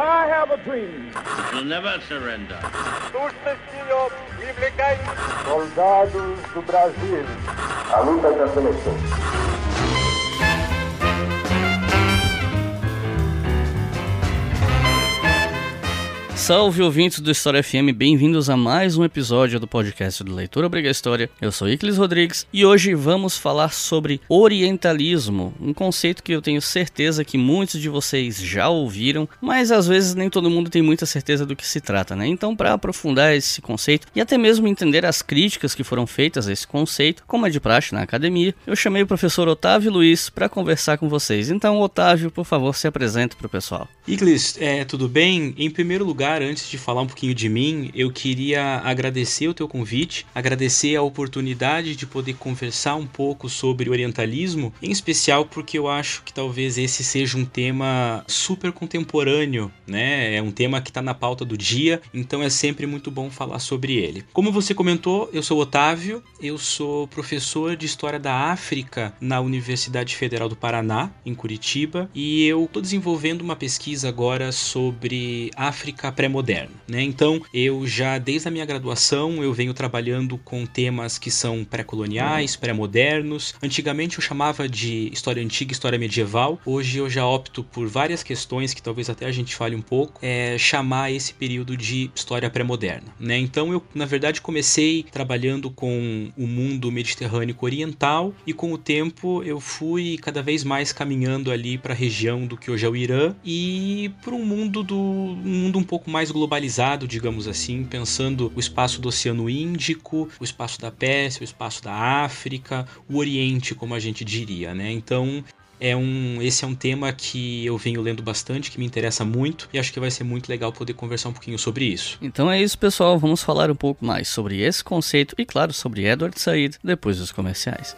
I have a dream. We'll never surrender. Soldados do Brasil. A luta da seleção. Salve ouvintes do História FM, bem-vindos a mais um episódio do podcast do Leitura Obriga História. Eu sou Iclis Rodrigues e hoje vamos falar sobre orientalismo, um conceito que eu tenho certeza que muitos de vocês já ouviram, mas às vezes nem todo mundo tem muita certeza do que se trata, né? Então, para aprofundar esse conceito e até mesmo entender as críticas que foram feitas a esse conceito, como é de praxe na academia, eu chamei o professor Otávio Luiz para conversar com vocês. Então, Otávio, por favor, se apresente para o pessoal. Iclis, é, tudo bem? Em primeiro lugar, antes de falar um pouquinho de mim, eu queria agradecer o teu convite, agradecer a oportunidade de poder conversar um pouco sobre orientalismo, em especial porque eu acho que talvez esse seja um tema super contemporâneo, né? É um tema que está na pauta do dia, então é sempre muito bom falar sobre ele. Como você comentou, eu sou Otávio, eu sou professor de História da África na Universidade Federal do Paraná, em Curitiba, e eu estou desenvolvendo uma pesquisa agora sobre África pré-moderna, né? Então, eu já desde a minha graduação eu venho trabalhando com temas que são pré-coloniais, pré-modernos. Antigamente eu chamava de história antiga, história medieval. Hoje eu já opto por várias questões que talvez até a gente fale um pouco, é chamar esse período de história pré-moderna, né? Então, eu na verdade comecei trabalhando com o mundo mediterrâneo oriental e com o tempo eu fui cada vez mais caminhando ali para a região do que hoje é o Irã e para um mundo do um mundo um pouco mais globalizado, digamos assim, pensando o espaço do Oceano Índico, o espaço da Pérsia, o espaço da África, o Oriente, como a gente diria, né? Então, é um, esse é um tema que eu venho lendo bastante, que me interessa muito e acho que vai ser muito legal poder conversar um pouquinho sobre isso. Então é isso, pessoal. Vamos falar um pouco mais sobre esse conceito e, claro, sobre Edward Said depois dos comerciais.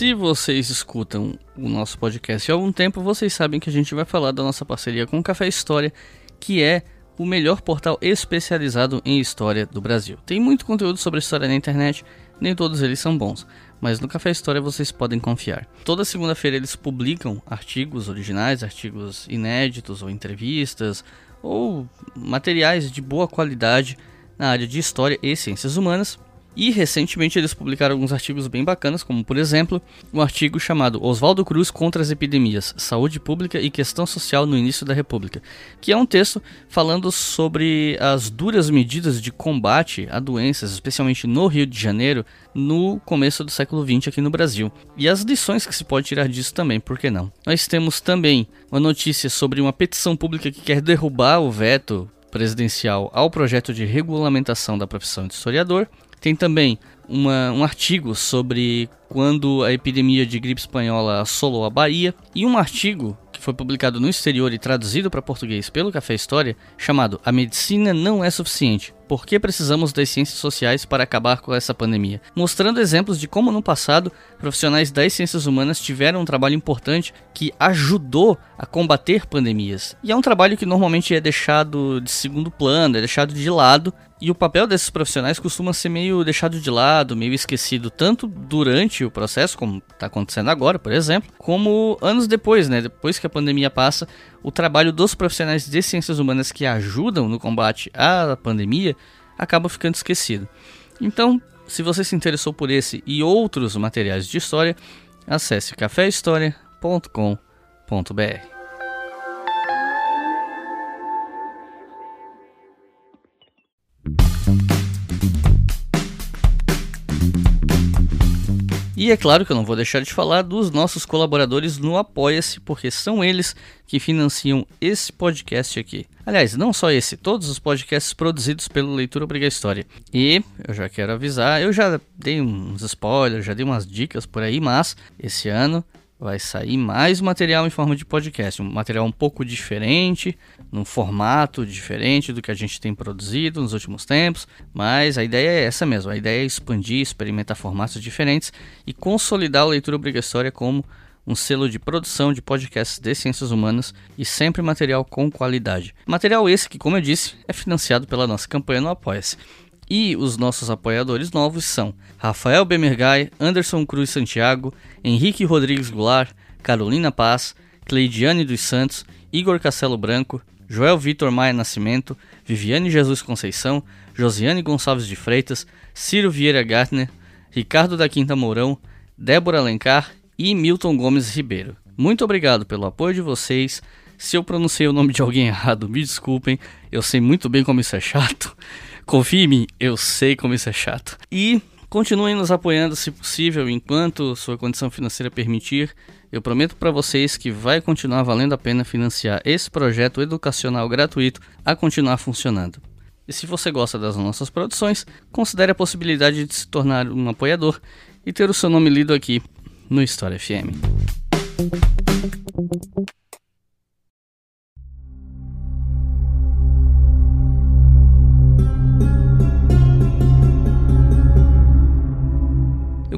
Se vocês escutam o nosso podcast há algum tempo, vocês sabem que a gente vai falar da nossa parceria com o Café História, que é o melhor portal especializado em história do Brasil. Tem muito conteúdo sobre história na internet, nem todos eles são bons, mas no Café História vocês podem confiar. Toda segunda-feira eles publicam artigos originais, artigos inéditos ou entrevistas ou materiais de boa qualidade na área de história e ciências humanas e recentemente eles publicaram alguns artigos bem bacanas, como por exemplo, um artigo chamado Oswaldo Cruz contra as epidemias, saúde pública e questão social no início da República, que é um texto falando sobre as duras medidas de combate a doenças, especialmente no Rio de Janeiro, no começo do século XX aqui no Brasil. E as lições que se pode tirar disso também, por que não? Nós temos também uma notícia sobre uma petição pública que quer derrubar o veto presidencial ao projeto de regulamentação da profissão de historiador. Tem também uma, um artigo sobre quando a epidemia de gripe espanhola assolou a Bahia e um artigo que foi publicado no exterior e traduzido para português pelo Café História, chamado A Medicina Não é Suficiente. Por que precisamos das ciências sociais para acabar com essa pandemia? Mostrando exemplos de como no passado profissionais das ciências humanas tiveram um trabalho importante que ajudou a combater pandemias. E é um trabalho que normalmente é deixado de segundo plano, é deixado de lado e o papel desses profissionais costuma ser meio deixado de lado, meio esquecido, tanto durante o processo, como está acontecendo agora, por exemplo, como anos depois, né? Depois que a pandemia passa, o trabalho dos profissionais de ciências humanas que ajudam no combate à pandemia acaba ficando esquecido. Então, se você se interessou por esse e outros materiais de história, acesse caféhistoria.com.br. E é claro que eu não vou deixar de falar dos nossos colaboradores no Apoia-se, porque são eles que financiam esse podcast aqui. Aliás, não só esse, todos os podcasts produzidos pelo Leitura Obriga História. E eu já quero avisar, eu já dei uns spoilers, já dei umas dicas por aí, mas esse ano vai sair mais material em forma de podcast, um material um pouco diferente, num formato diferente do que a gente tem produzido nos últimos tempos, mas a ideia é essa mesmo, a ideia é expandir, experimentar formatos diferentes e consolidar a leitura obrigatória como um selo de produção de podcasts de ciências humanas e sempre material com qualidade. Material esse que, como eu disse, é financiado pela nossa campanha no Apoia-se. E os nossos apoiadores novos são Rafael Bemergai, Anderson Cruz Santiago, Henrique Rodrigues Goulart, Carolina Paz, Cleidiane dos Santos, Igor Castelo Branco, Joel Vitor Maia Nascimento, Viviane Jesus Conceição, Josiane Gonçalves de Freitas, Ciro Vieira Gartner, Ricardo da Quinta Mourão, Débora Alencar e Milton Gomes Ribeiro. Muito obrigado pelo apoio de vocês. Se eu pronunciei o nome de alguém errado, me desculpem. Eu sei muito bem como isso é chato. Confie em mim, eu sei como isso é chato. E continuem nos apoiando se possível, enquanto sua condição financeira permitir. Eu prometo para vocês que vai continuar valendo a pena financiar esse projeto educacional gratuito a continuar funcionando. E se você gosta das nossas produções, considere a possibilidade de se tornar um apoiador e ter o seu nome lido aqui no História FM.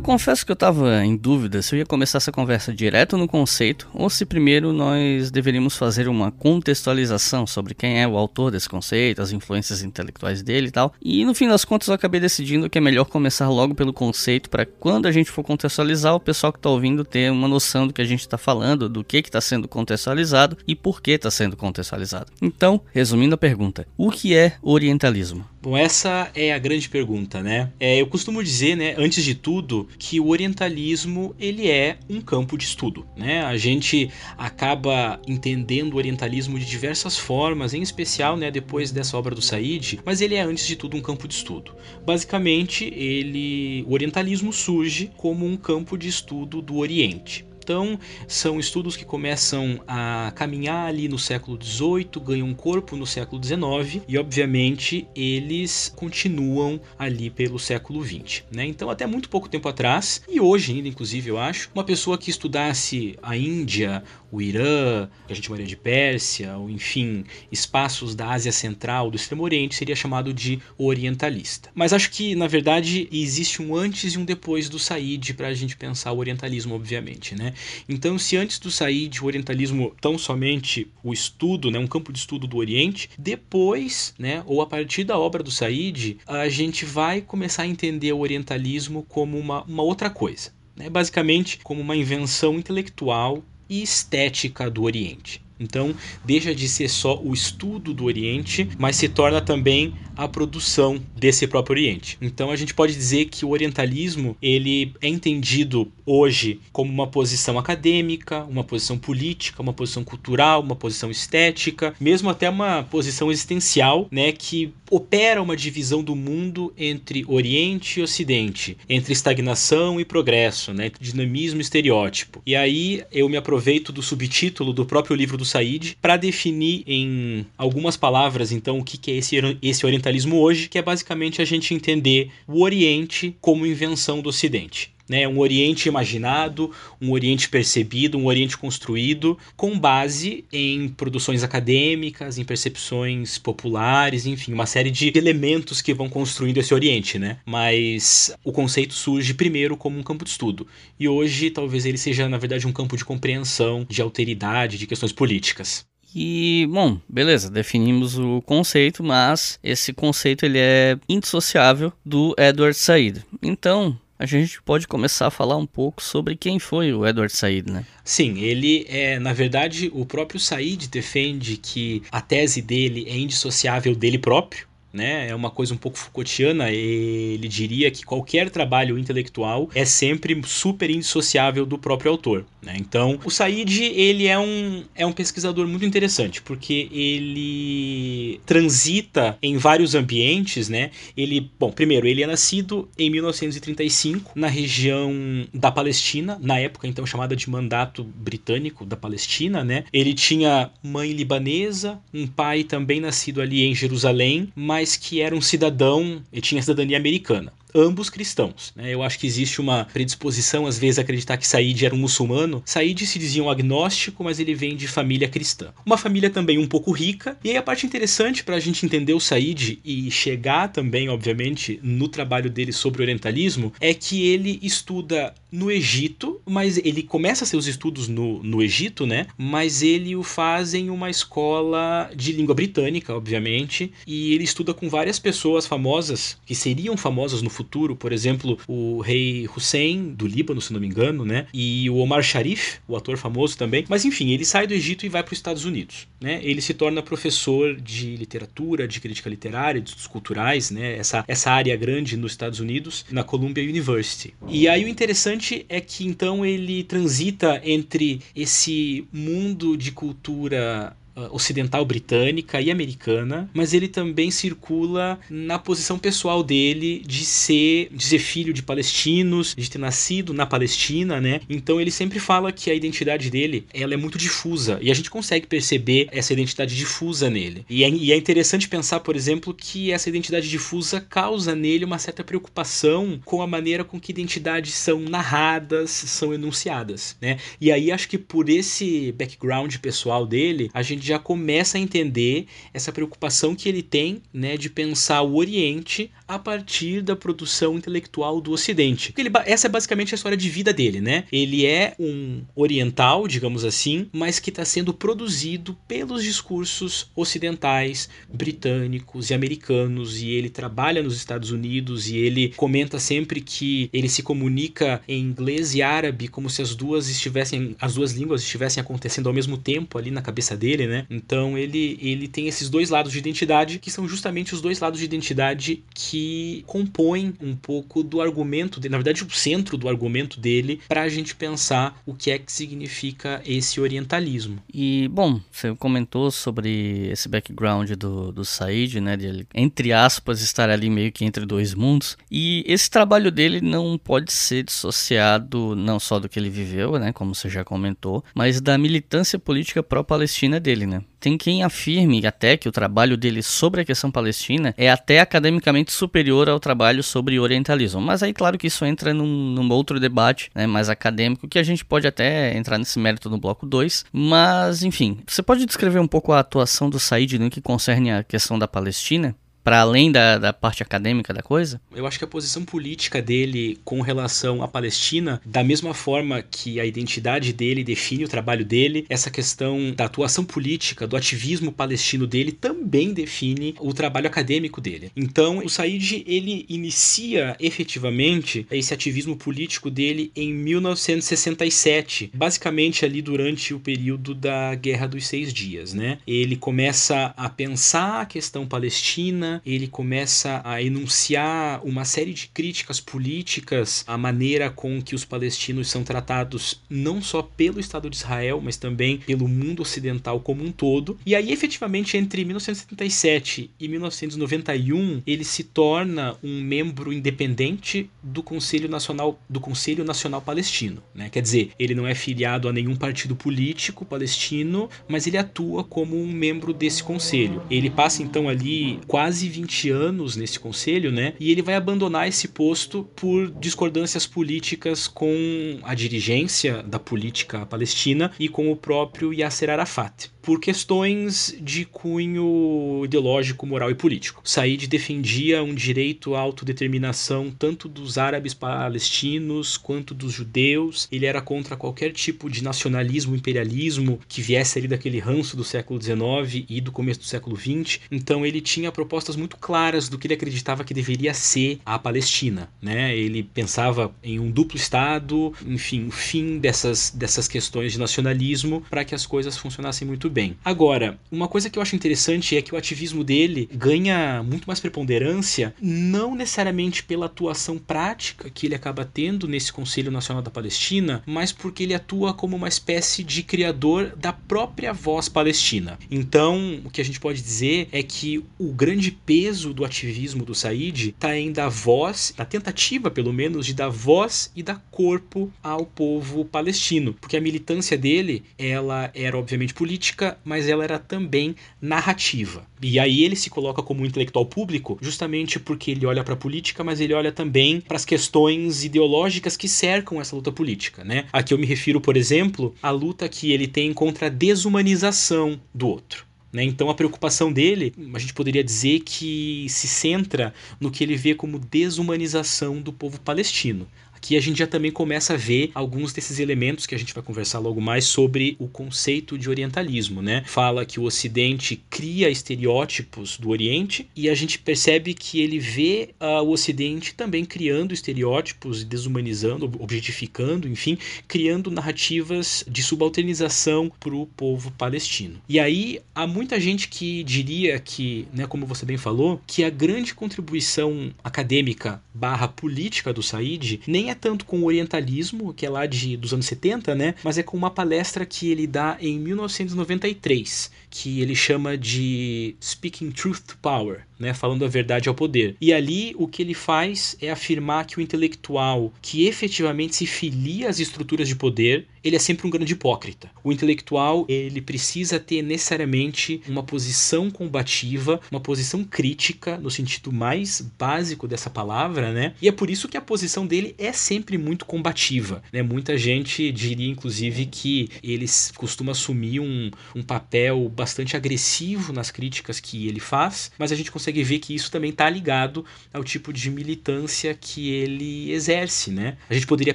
Confesso que eu estava em dúvida se eu ia começar essa conversa direto no conceito ou se primeiro nós deveríamos fazer uma contextualização sobre quem é o autor desse conceito, as influências intelectuais dele e tal. E no fim das contas eu acabei decidindo que é melhor começar logo pelo conceito para quando a gente for contextualizar o pessoal que está ouvindo ter uma noção do que a gente está falando, do que está sendo contextualizado e por que está sendo contextualizado. Então, resumindo a pergunta, o que é orientalismo? Bom, essa é a grande pergunta, né? É, eu costumo dizer, né, antes de tudo, que o orientalismo ele é um campo de estudo, né? A gente acaba entendendo o orientalismo de diversas formas, em especial, né, depois dessa obra do Said, mas ele é antes de tudo um campo de estudo. Basicamente, ele, o orientalismo surge como um campo de estudo do Oriente. Então, são estudos que começam a caminhar ali no século XVIII, ganham um corpo no século XIX e, obviamente, eles continuam ali pelo século XX. Né? Então, até muito pouco tempo atrás, e hoje ainda, inclusive, eu acho, uma pessoa que estudasse a Índia, o Irã, a gente chamaria de Pérsia, ou enfim, espaços da Ásia Central, do Extremo Oriente, seria chamado de orientalista. Mas acho que, na verdade, existe um antes e um depois do Said para a gente pensar o orientalismo, obviamente. Né? Então, se antes do Said o orientalismo tão somente o estudo, né, um campo de estudo do Oriente, depois, né, ou a partir da obra do Said, a gente vai começar a entender o orientalismo como uma, uma outra coisa. Né? Basicamente, como uma invenção intelectual e estética do Oriente. Então, deixa de ser só o estudo do Oriente, mas se torna também a produção desse próprio Oriente. Então, a gente pode dizer que o orientalismo, ele é entendido hoje como uma posição acadêmica, uma posição política, uma posição cultural, uma posição estética, mesmo até uma posição existencial, né, que opera uma divisão do mundo entre Oriente e Ocidente, entre estagnação e progresso, né, entre dinamismo e estereótipo. E aí eu me aproveito do subtítulo do próprio livro do Said para definir em algumas palavras, então, o que é esse, esse orientalismo hoje, que é basicamente a gente entender o Oriente como invenção do Ocidente né? Um Oriente imaginado, um Oriente percebido, um Oriente construído, com base em produções acadêmicas, em percepções populares, enfim, uma série de elementos que vão construindo esse Oriente, né? Mas o conceito surge primeiro como um campo de estudo e hoje talvez ele seja na verdade um campo de compreensão, de alteridade, de questões políticas. E, bom, beleza, definimos o conceito, mas esse conceito ele é indissociável do Edward Said. Então, a gente pode começar a falar um pouco sobre quem foi o Edward Said, né? Sim, ele é, na verdade, o próprio Said defende que a tese dele é indissociável dele próprio, né? É uma coisa um pouco Foucaultiana. Ele diria que qualquer trabalho intelectual é sempre super indissociável do próprio autor. Né? Então, o Said ele é um, é um pesquisador muito interessante porque ele transita em vários ambientes, né? Ele, bom, primeiro ele é nascido em 1935 na região da Palestina, na época então chamada de Mandato Britânico da Palestina, né? Ele tinha mãe libanesa, um pai também nascido ali em Jerusalém, mas mas que era um cidadão e tinha cidadania americana. Ambos cristãos. Né? Eu acho que existe uma predisposição, às vezes, a acreditar que Said era um muçulmano. Said se dizia um agnóstico, mas ele vem de família cristã. Uma família também um pouco rica. E aí a parte interessante para a gente entender o Said e chegar também, obviamente, no trabalho dele sobre orientalismo, é que ele estuda no Egito, mas ele começa seus estudos no, no Egito, né? Mas ele o faz em uma escola de língua britânica, obviamente, e ele estuda com várias pessoas famosas que seriam famosas no futuro, por exemplo, o rei Hussein do Líbano, se não me engano, né? E o Omar Sharif, o ator famoso também. Mas enfim, ele sai do Egito e vai para os Estados Unidos, né? Ele se torna professor de literatura, de crítica literária, de estudos culturais, né? Essa essa área grande nos Estados Unidos, na Columbia University. E aí o interessante é que então ele transita entre esse mundo de cultura ocidental britânica e americana, mas ele também circula na posição pessoal dele de ser, de ser filho de palestinos, de ter nascido na Palestina, né? Então ele sempre fala que a identidade dele ela é muito difusa e a gente consegue perceber essa identidade difusa nele. E é, e é interessante pensar, por exemplo, que essa identidade difusa causa nele uma certa preocupação com a maneira com que identidades são narradas, são enunciadas, né? E aí acho que por esse background pessoal dele, a gente gente já começa a entender essa preocupação que ele tem né, de pensar o Oriente a partir da produção intelectual do Ocidente. Ele, essa é basicamente a história de vida dele, né? Ele é um oriental, digamos assim, mas que está sendo produzido pelos discursos ocidentais, britânicos e americanos, e ele trabalha nos Estados Unidos e ele comenta sempre que ele se comunica em inglês e árabe como se as duas estivessem, as duas línguas estivessem acontecendo ao mesmo tempo ali na cabeça dele, né? Então ele ele tem esses dois lados de identidade que são justamente os dois lados de identidade que que compõem um pouco do argumento, de, na verdade, o centro do argumento dele, para a gente pensar o que é que significa esse orientalismo. E, bom, você comentou sobre esse background do, do Said, né, de ele, entre aspas, estar ali meio que entre dois mundos, e esse trabalho dele não pode ser dissociado não só do que ele viveu, né, como você já comentou, mas da militância política pró-palestina dele, né. Tem quem afirme até que o trabalho dele sobre a questão palestina é até academicamente superior ao trabalho sobre orientalismo. Mas aí, claro que isso entra num, num outro debate né, mais acadêmico, que a gente pode até entrar nesse mérito no bloco 2. Mas, enfim, você pode descrever um pouco a atuação do Said no que concerne a questão da Palestina? Para além da, da parte acadêmica da coisa? Eu acho que a posição política dele com relação à Palestina, da mesma forma que a identidade dele define o trabalho dele, essa questão da atuação política, do ativismo palestino dele também define o trabalho acadêmico dele. Então, o Said ele inicia efetivamente esse ativismo político dele em 1967, basicamente ali durante o período da Guerra dos Seis Dias, né? Ele começa a pensar a questão palestina ele começa a enunciar uma série de críticas políticas à maneira com que os palestinos são tratados não só pelo Estado de Israel, mas também pelo mundo ocidental como um todo. E aí, efetivamente, entre 1977 e 1991, ele se torna um membro independente do Conselho Nacional do Conselho Nacional Palestino, né? Quer dizer, ele não é filiado a nenhum partido político palestino, mas ele atua como um membro desse conselho. Ele passa então ali quase quase 20 anos nesse conselho, né? E ele vai abandonar esse posto por discordâncias políticas com a dirigência da política palestina e com o próprio Yasser Arafat por questões de cunho ideológico, moral e político. Said defendia um direito à autodeterminação tanto dos árabes palestinos quanto dos judeus. Ele era contra qualquer tipo de nacionalismo, imperialismo que viesse ali daquele ranço do século XIX e do começo do século XX. Então ele tinha propostas muito claras do que ele acreditava que deveria ser a Palestina. Né? Ele pensava em um duplo Estado, enfim, o fim dessas, dessas questões de nacionalismo para que as coisas funcionassem muito bem. Agora, uma coisa que eu acho interessante é que o ativismo dele ganha muito mais preponderância, não necessariamente pela atuação prática que ele acaba tendo nesse Conselho Nacional da Palestina, mas porque ele atua como uma espécie de criador da própria voz palestina. Então, o que a gente pode dizer é que o grande peso do ativismo do Said está em dar voz, na tentativa pelo menos, de dar voz e dar corpo ao povo palestino, porque a militância dele, ela era obviamente política política, mas ela era também narrativa. E aí ele se coloca como um intelectual público justamente porque ele olha para a política, mas ele olha também para as questões ideológicas que cercam essa luta política, né? Aqui eu me refiro, por exemplo, à luta que ele tem contra a desumanização do outro. Né? Então a preocupação dele, a gente poderia dizer que se centra no que ele vê como desumanização do povo palestino que a gente já também começa a ver alguns desses elementos que a gente vai conversar logo mais sobre o conceito de orientalismo, né? Fala que o Ocidente cria estereótipos do Oriente e a gente percebe que ele vê uh, o Ocidente também criando estereótipos, desumanizando, objetificando, enfim, criando narrativas de subalternização para o povo palestino. E aí há muita gente que diria que, né, como você bem falou, que a grande contribuição acadêmica barra política do Said nem é tanto com o orientalismo, que é lá de, dos anos 70, né? Mas é com uma palestra que ele dá em 1993, que ele chama de Speaking Truth to Power, né? Falando a verdade ao poder. E ali o que ele faz é afirmar que o intelectual que efetivamente se filia às estruturas de poder, ele é sempre um grande hipócrita. O intelectual, ele precisa ter necessariamente uma posição combativa, uma posição crítica no sentido mais básico dessa palavra, né? E é por isso que a posição dele é sempre muito combativa. Né? Muita gente diria, inclusive, que ele costuma assumir um, um papel bastante agressivo nas críticas que ele faz, mas a gente consegue ver que isso também está ligado ao tipo de militância que ele exerce. Né? A gente poderia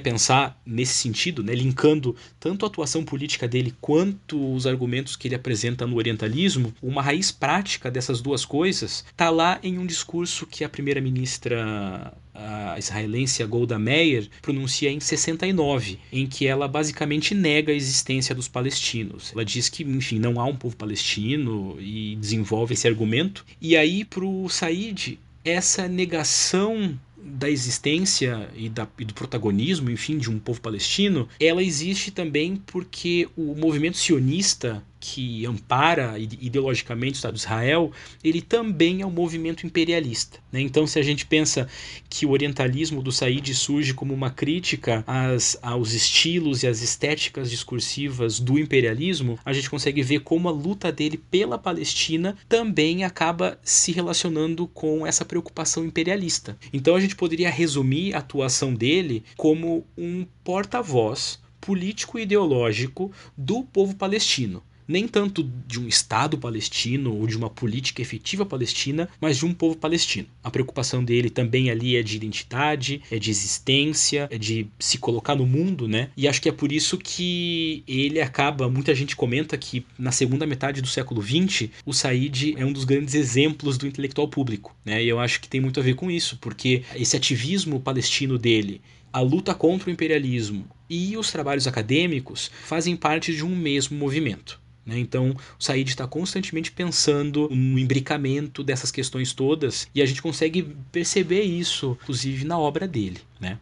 pensar nesse sentido, né? linkando tanto a atuação política dele quanto os argumentos que ele apresenta no orientalismo, uma raiz prática dessas duas coisas está lá em um discurso que a primeira-ministra a israelense Golda Meir pronuncia em 69, em que ela basicamente nega a existência dos palestinos. Ela diz que, enfim, não há um povo palestino e desenvolve esse argumento. E aí, para o Said, essa negação da existência e, da, e, do protagonismo, enfim, de um povo palestino, ela existe também porque o movimento sionista que ampara ideologicamente o Estado de Israel, ele também é um movimento imperialista. Né? Então, se a gente pensa que o orientalismo do Said surge como uma crítica às, aos estilos e às estéticas discursivas do imperialismo, a gente consegue ver como a luta dele pela Palestina também acaba se relacionando com essa preocupação imperialista. Então, a gente poderia resumir a atuação dele como um porta-voz político e ideológico do povo palestino nem tanto de um Estado palestino ou de uma política efetiva palestina, mas de um povo palestino. A preocupação dele também ali é de identidade, é de existência, é de se colocar no mundo, né? E acho que é por isso que ele acaba, muita gente comenta que na segunda metade do século XX, o Said é um dos grandes exemplos do intelectual público, né? E eu acho que tem muito a ver com isso, porque esse ativismo palestino dele a luta contra o imperialismo e os trabalhos acadêmicos fazem parte de um mesmo movimento. Né? Então, o Said está constantemente pensando no imbricamento dessas questões todas e a gente consegue perceber isso, inclusive, na obra dele. Né?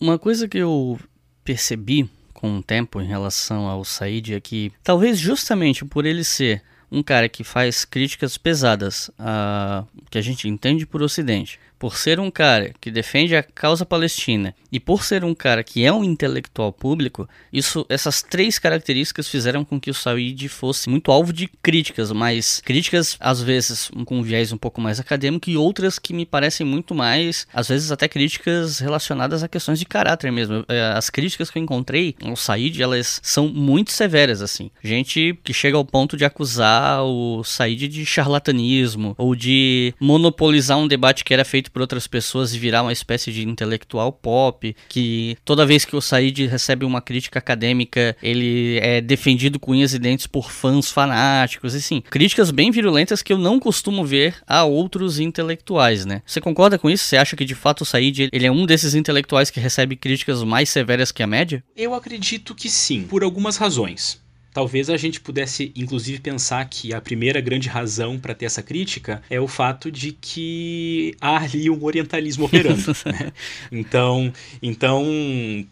Uma coisa que eu percebi com o tempo em relação ao Said é que, talvez justamente por ele ser um cara que faz críticas pesadas a que a gente entende por Ocidente, por ser um cara que defende a causa palestina e por ser um cara que é um intelectual público, isso, essas três características fizeram com que o Said fosse muito alvo de críticas, mas críticas às vezes com um viés um pouco mais acadêmico e outras que me parecem muito mais, às vezes até críticas relacionadas a questões de caráter mesmo. É, as críticas que eu encontrei no Said, elas são muito severas assim. Gente que chega ao ponto de acusar o Said de charlatanismo ou de monopolizar um debate que era feito por outras pessoas e virar uma espécie de intelectual pop, que toda vez que o Said recebe uma crítica acadêmica, ele é defendido com unhas e dentes por fãs fanáticos, assim, críticas bem virulentas que eu não costumo ver a outros intelectuais, né? Você concorda com isso? Você acha que de fato o Said ele é um desses intelectuais que recebe críticas mais severas que a média? Eu acredito que sim, por algumas razões. Talvez a gente pudesse, inclusive, pensar que a primeira grande razão para ter essa crítica é o fato de que há ali um orientalismo operando. né? Então, então,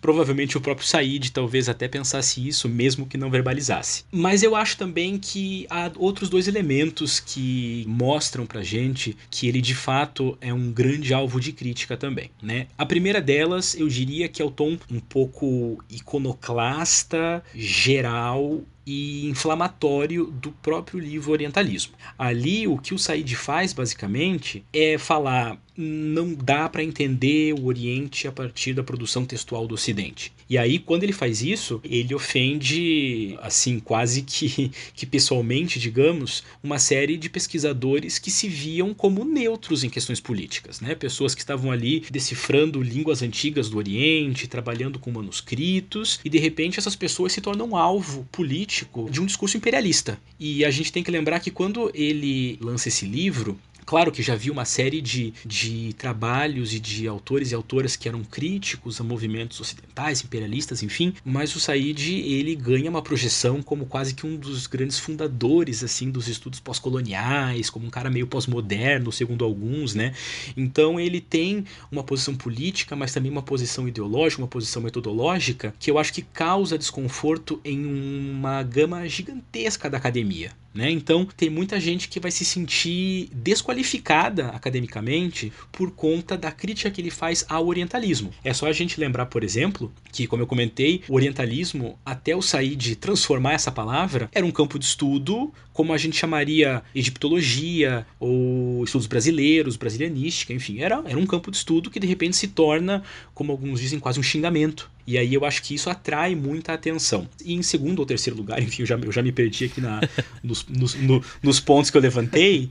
provavelmente o próprio Said talvez até pensasse isso, mesmo que não verbalizasse. Mas eu acho também que há outros dois elementos que mostram para gente que ele de fato é um grande alvo de crítica também. Né? A primeira delas, eu diria que é o tom um pouco iconoclasta, geral e inflamatório do próprio livro Orientalismo. Ali, o que o Said faz, basicamente, é falar não dá para entender o Oriente a partir da produção textual do Ocidente. E aí, quando ele faz isso, ele ofende, assim, quase que, que pessoalmente, digamos, uma série de pesquisadores que se viam como neutros em questões políticas, né? Pessoas que estavam ali decifrando línguas antigas do Oriente, trabalhando com manuscritos, e de repente essas pessoas se tornam alvo político de um discurso imperialista. E a gente tem que lembrar que quando ele lança esse livro, Claro que já vi uma série de, de trabalhos e de autores e autoras que eram críticos a movimentos ocidentais, imperialistas, enfim, mas o Said ele ganha uma projeção como quase que um dos grandes fundadores assim dos estudos pós-coloniais, como um cara meio pós-moderno, segundo alguns, né? Então ele tem uma posição política, mas também uma posição ideológica, uma posição metodológica que eu acho que causa desconforto em uma gama gigantesca da academia. Né? Então, tem muita gente que vai se sentir desqualificada academicamente por conta da crítica que ele faz ao orientalismo. É só a gente lembrar, por exemplo, que, como eu comentei, o orientalismo, até o sair de transformar essa palavra, era um campo de estudo como a gente chamaria egiptologia ou estudos brasileiros, brasilianística, enfim, era, era um campo de estudo que de repente se torna, como alguns dizem, quase um xingamento. E aí eu acho que isso atrai muita atenção. E em segundo ou terceiro lugar, enfim, eu já, eu já me perdi aqui na, nos, nos, no, nos pontos que eu levantei,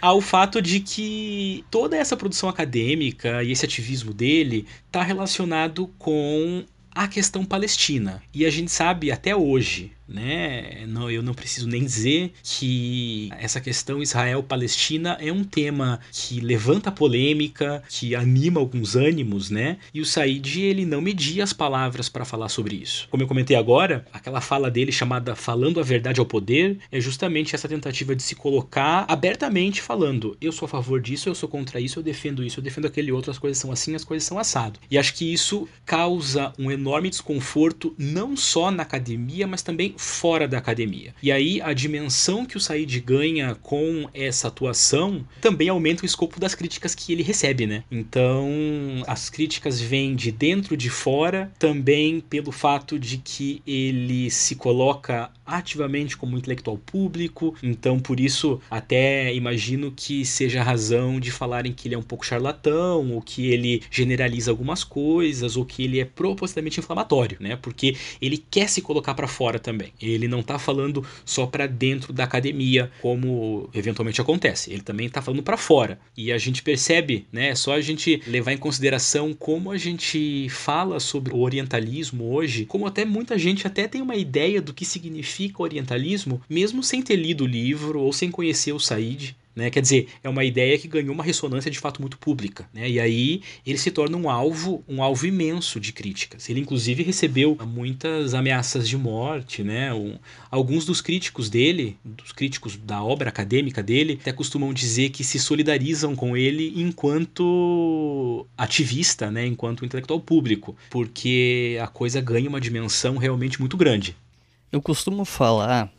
ao fato de que toda essa produção acadêmica e esse ativismo dele está relacionado com a questão palestina. E a gente sabe até hoje, né? Não, eu não preciso nem dizer que essa questão Israel-Palestina é um tema que levanta polêmica, que anima alguns ânimos, né? E o Said ele não media as palavras para falar sobre isso. Como eu comentei agora, aquela fala dele chamada Falando a Verdade ao Poder é justamente essa tentativa de se colocar abertamente falando: eu sou a favor disso, eu sou contra isso, eu defendo isso, eu defendo aquele outro, as coisas são assim, as coisas são assado. E acho que isso causa um enorme desconforto não só na academia, mas também fora da academia. E aí a dimensão que o Said ganha com essa atuação também aumenta o escopo das críticas que ele recebe, né? Então, as críticas vêm de dentro de fora, também pelo fato de que ele se coloca ativamente como intelectual público, então por isso até imagino que seja a razão de falarem que ele é um pouco charlatão, ou que ele generaliza algumas coisas, ou que ele é propositalmente inflamatório, né? Porque ele quer se colocar para fora também. Ele não está falando só para dentro da academia, como eventualmente acontece. Ele também está falando para fora. E a gente percebe, né? É só a gente levar em consideração como a gente fala sobre o orientalismo hoje, como até muita gente até tem uma ideia do que significa orientalismo, mesmo sem ter lido o livro ou sem conhecer o Said. Né? Quer dizer, é uma ideia que ganhou uma ressonância de fato muito pública. Né? E aí ele se torna um alvo, um alvo imenso de críticas. Ele, inclusive, recebeu muitas ameaças de morte. Né? Um, alguns dos críticos dele, dos críticos da obra acadêmica dele, até costumam dizer que se solidarizam com ele enquanto ativista, né? enquanto intelectual público, porque a coisa ganha uma dimensão realmente muito grande. Eu costumo falar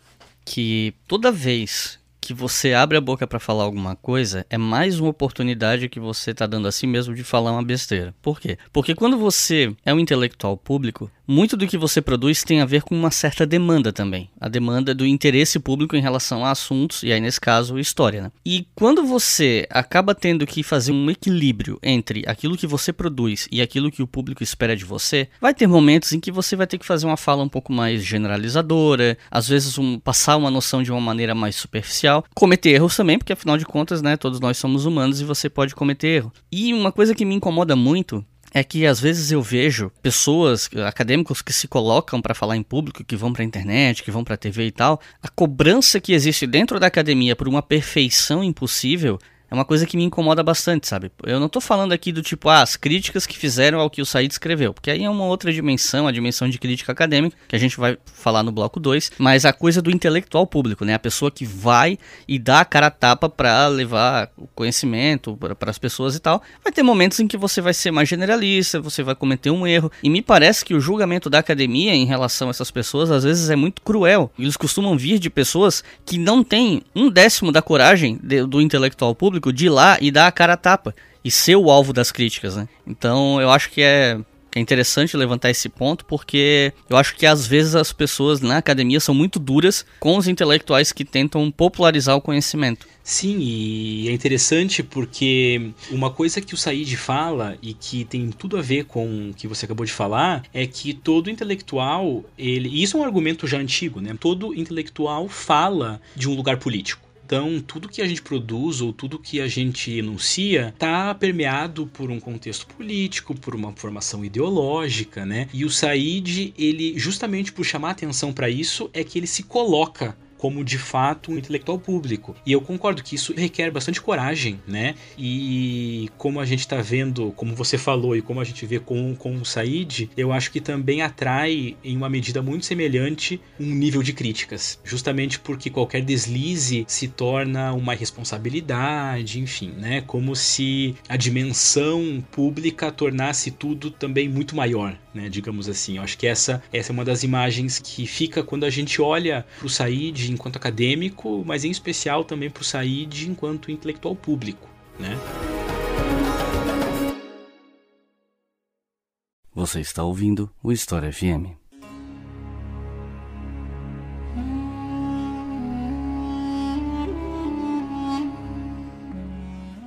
que toda vez que você abre a boca para falar alguma coisa é mais uma oportunidade que você está dando a si mesmo de falar uma besteira. Por quê? Porque quando você é um intelectual público, muito do que você produz tem a ver com uma certa demanda também. A demanda do interesse público em relação a assuntos, e aí nesse caso, história. Né? E quando você acaba tendo que fazer um equilíbrio entre aquilo que você produz e aquilo que o público espera de você, vai ter momentos em que você vai ter que fazer uma fala um pouco mais generalizadora, às vezes um, passar uma noção de uma maneira mais superficial, cometer erros também, porque afinal de contas, né, todos nós somos humanos e você pode cometer erro. E uma coisa que me incomoda muito é que às vezes eu vejo pessoas, acadêmicos que se colocam para falar em público, que vão para a internet, que vão para a TV e tal, a cobrança que existe dentro da academia por uma perfeição impossível é uma coisa que me incomoda bastante, sabe? Eu não tô falando aqui do tipo, ah, as críticas que fizeram ao que o Said escreveu, porque aí é uma outra dimensão, a dimensão de crítica acadêmica, que a gente vai falar no bloco 2, mas a coisa do intelectual público, né? A pessoa que vai e dá a cara a tapa para levar o conhecimento para as pessoas e tal. Vai ter momentos em que você vai ser mais generalista, você vai cometer um erro, e me parece que o julgamento da academia em relação a essas pessoas às vezes é muito cruel. Eles costumam vir de pessoas que não têm um décimo da coragem de, do intelectual público público de lá e dar a cara a tapa e ser o alvo das críticas, né? Então eu acho que é que é interessante levantar esse ponto, porque eu acho que às vezes as pessoas na academia são muito duras com os intelectuais que tentam popularizar o conhecimento. Sim, e é interessante porque uma coisa que o Said fala e que tem tudo a ver com o que você acabou de falar é que todo intelectual, ele, e isso é um argumento já antigo, né? Todo intelectual fala de um lugar político. Então, tudo que a gente produz ou tudo que a gente enuncia está permeado por um contexto político, por uma formação ideológica, né? E o Said, ele justamente por chamar atenção para isso é que ele se coloca como de fato um intelectual público. E eu concordo que isso requer bastante coragem, né? E como a gente está vendo, como você falou e como a gente vê com, com o Said, eu acho que também atrai, em uma medida muito semelhante, um nível de críticas. Justamente porque qualquer deslize se torna uma responsabilidade, enfim, né? Como se a dimensão pública tornasse tudo também muito maior, né? Digamos assim. Eu acho que essa, essa é uma das imagens que fica quando a gente olha para o Said enquanto acadêmico, mas em especial também para o Said enquanto intelectual público, né? Você está ouvindo o História FM.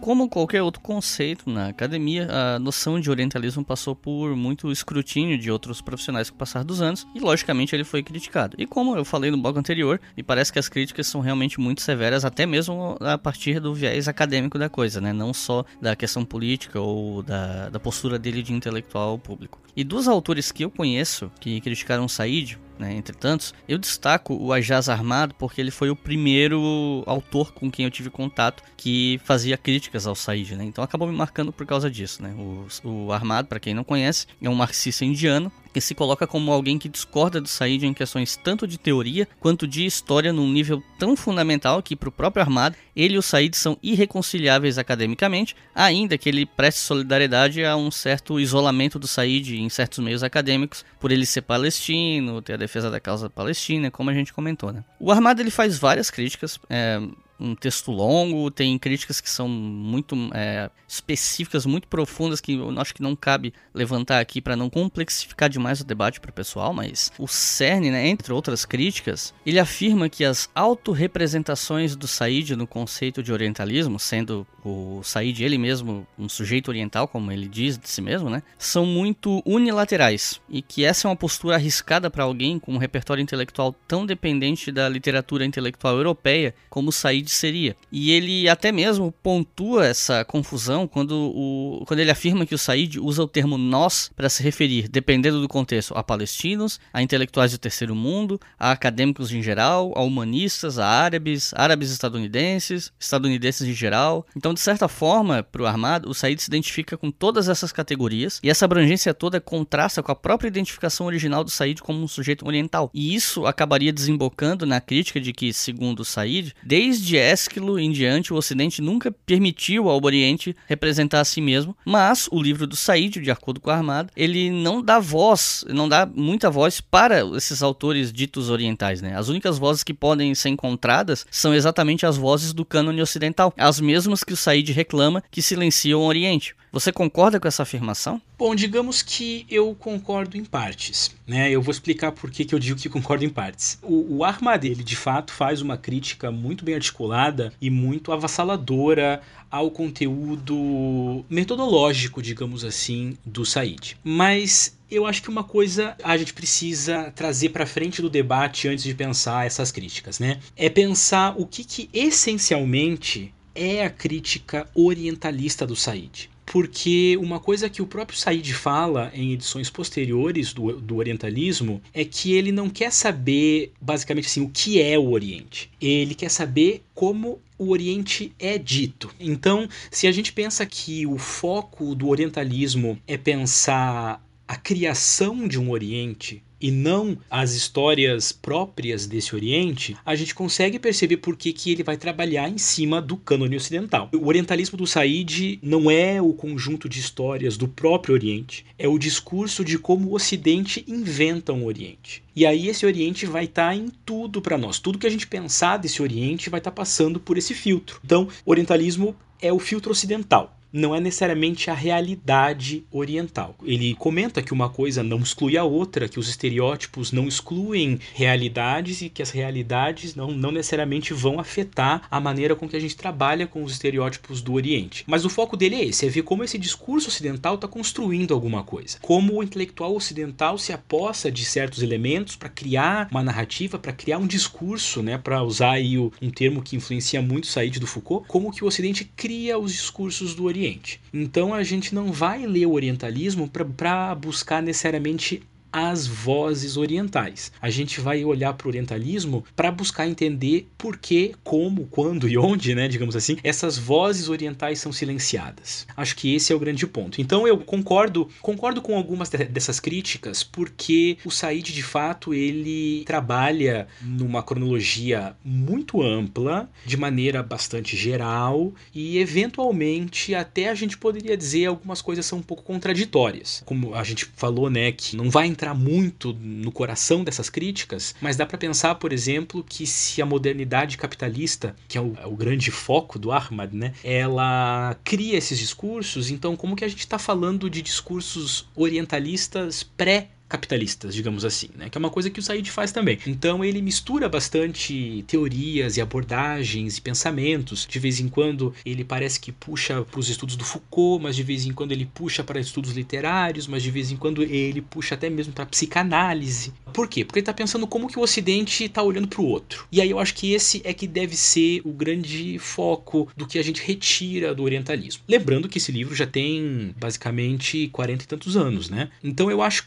Como qualquer outro conceito na academia, a noção de orientalismo passou por muito escrutínio de outros profissionais com o passar dos anos e, logicamente, ele foi criticado. E como eu falei no bloco anterior, me parece que as críticas são realmente muito severas, até mesmo a partir do viés acadêmico da coisa, né? não só da questão política ou da, da postura dele de intelectual público. E dos autores que eu conheço que criticaram Said, né, entre tantos, eu destaco o Ajaz Armado porque ele foi o primeiro autor com quem eu tive contato que fazia críticas ao Said, né? Então acabou me marcando por causa disso, né? O, o Armado, para quem não conhece, é um marxista indiano que se coloca como alguém que discorda do Said em questões tanto de teoria quanto de história num nível tão fundamental que para o próprio Armado ele e o Said são irreconciliáveis academicamente, ainda que ele preste solidariedade a um certo isolamento do Said em certos meios acadêmicos por ele ser palestino, ter a defesa da causa palestina, como a gente comentou. Né? O Armado ele faz várias críticas, é, um texto longo, tem críticas que são muito é, específicas, muito profundas, que eu acho que não cabe levantar aqui para não complexificar demais o debate para o pessoal, mas o CERN, né, entre outras críticas, ele afirma que as autorrepresentações do Said no conceito de orientalismo, sendo o Said ele mesmo um sujeito oriental, como ele diz de si mesmo, né, são muito unilaterais e que essa é uma postura arriscada para alguém com um repertório intelectual tão dependente da literatura intelectual europeia como o Said seria. E ele até mesmo pontua essa confusão quando, o, quando ele afirma que o Said usa o termo nós para se referir, dependendo do contexto, a palestinos, a intelectuais do terceiro mundo, a acadêmicos em geral, a humanistas, a árabes, árabes estadunidenses, estadunidenses em geral. Então, de certa forma, para o armado, o Said se identifica com todas essas categorias e essa abrangência toda contrasta com a própria identificação original do Said como um sujeito oriental. E isso acabaria desembocando na crítica de que, segundo o Said, desde Ésquilo em diante, o Ocidente nunca permitiu ao Oriente representar a si mesmo, mas o livro do Said, de acordo com a Armada, ele não dá voz, não dá muita voz para esses autores ditos orientais, né? As únicas vozes que podem ser encontradas são exatamente as vozes do cânone ocidental, as mesmas que o Said reclama que silenciam o Oriente. Você concorda com essa afirmação? Bom, digamos que eu concordo em partes, né? Eu vou explicar por que, eu digo que concordo em partes. O, o Ahmad, ele de fato faz uma crítica muito bem articulada e muito avassaladora ao conteúdo metodológico, digamos assim, do Said. Mas eu acho que uma coisa a gente precisa trazer para frente do debate antes de pensar essas críticas, né? É pensar o que, que essencialmente é a crítica orientalista do Said porque uma coisa que o próprio Said fala em edições posteriores do, do Orientalismo é que ele não quer saber, basicamente assim, o que é o Oriente. Ele quer saber como o Oriente é dito. Então, se a gente pensa que o foco do orientalismo é pensar a criação de um Oriente, e não as histórias próprias desse Oriente, a gente consegue perceber por que, que ele vai trabalhar em cima do cânone ocidental. O orientalismo do Said não é o conjunto de histórias do próprio Oriente, é o discurso de como o Ocidente inventa um Oriente. E aí esse Oriente vai estar tá em tudo para nós. Tudo que a gente pensar desse Oriente vai estar tá passando por esse filtro. Então, orientalismo é o filtro ocidental não é necessariamente a realidade oriental. Ele comenta que uma coisa não exclui a outra, que os estereótipos não excluem realidades e que as realidades não, não necessariamente vão afetar a maneira com que a gente trabalha com os estereótipos do Oriente. Mas o foco dele é esse, é ver como esse discurso ocidental está construindo alguma coisa. Como o intelectual ocidental se aposta de certos elementos para criar uma narrativa, para criar um discurso, né, para usar aí um termo que influencia muito Said do Foucault, como que o Ocidente cria os discursos do Oriente. Então a gente não vai ler o orientalismo para buscar necessariamente as vozes orientais. A gente vai olhar para o orientalismo para buscar entender por que, como, quando e onde, né, digamos assim, essas vozes orientais são silenciadas. Acho que esse é o grande ponto. Então eu concordo, concordo com algumas dessas críticas, porque o Said de fato ele trabalha numa cronologia muito ampla, de maneira bastante geral e eventualmente até a gente poderia dizer algumas coisas são um pouco contraditórias. Como a gente falou, né, que não vai entrar entrar muito no coração dessas críticas, mas dá para pensar, por exemplo, que se a modernidade capitalista, que é o, é o grande foco do Ahmad, né, ela cria esses discursos, então como que a gente está falando de discursos orientalistas pré capitalistas, digamos assim, né? Que é uma coisa que o Said faz também. Então ele mistura bastante teorias e abordagens e pensamentos. De vez em quando ele parece que puxa para os estudos do Foucault, mas de vez em quando ele puxa para estudos literários, mas de vez em quando ele puxa até mesmo para psicanálise. Por quê? Porque ele está pensando como que o Ocidente está olhando para o outro. E aí eu acho que esse é que deve ser o grande foco do que a gente retira do orientalismo. Lembrando que esse livro já tem basicamente 40 e tantos anos, né? Então eu acho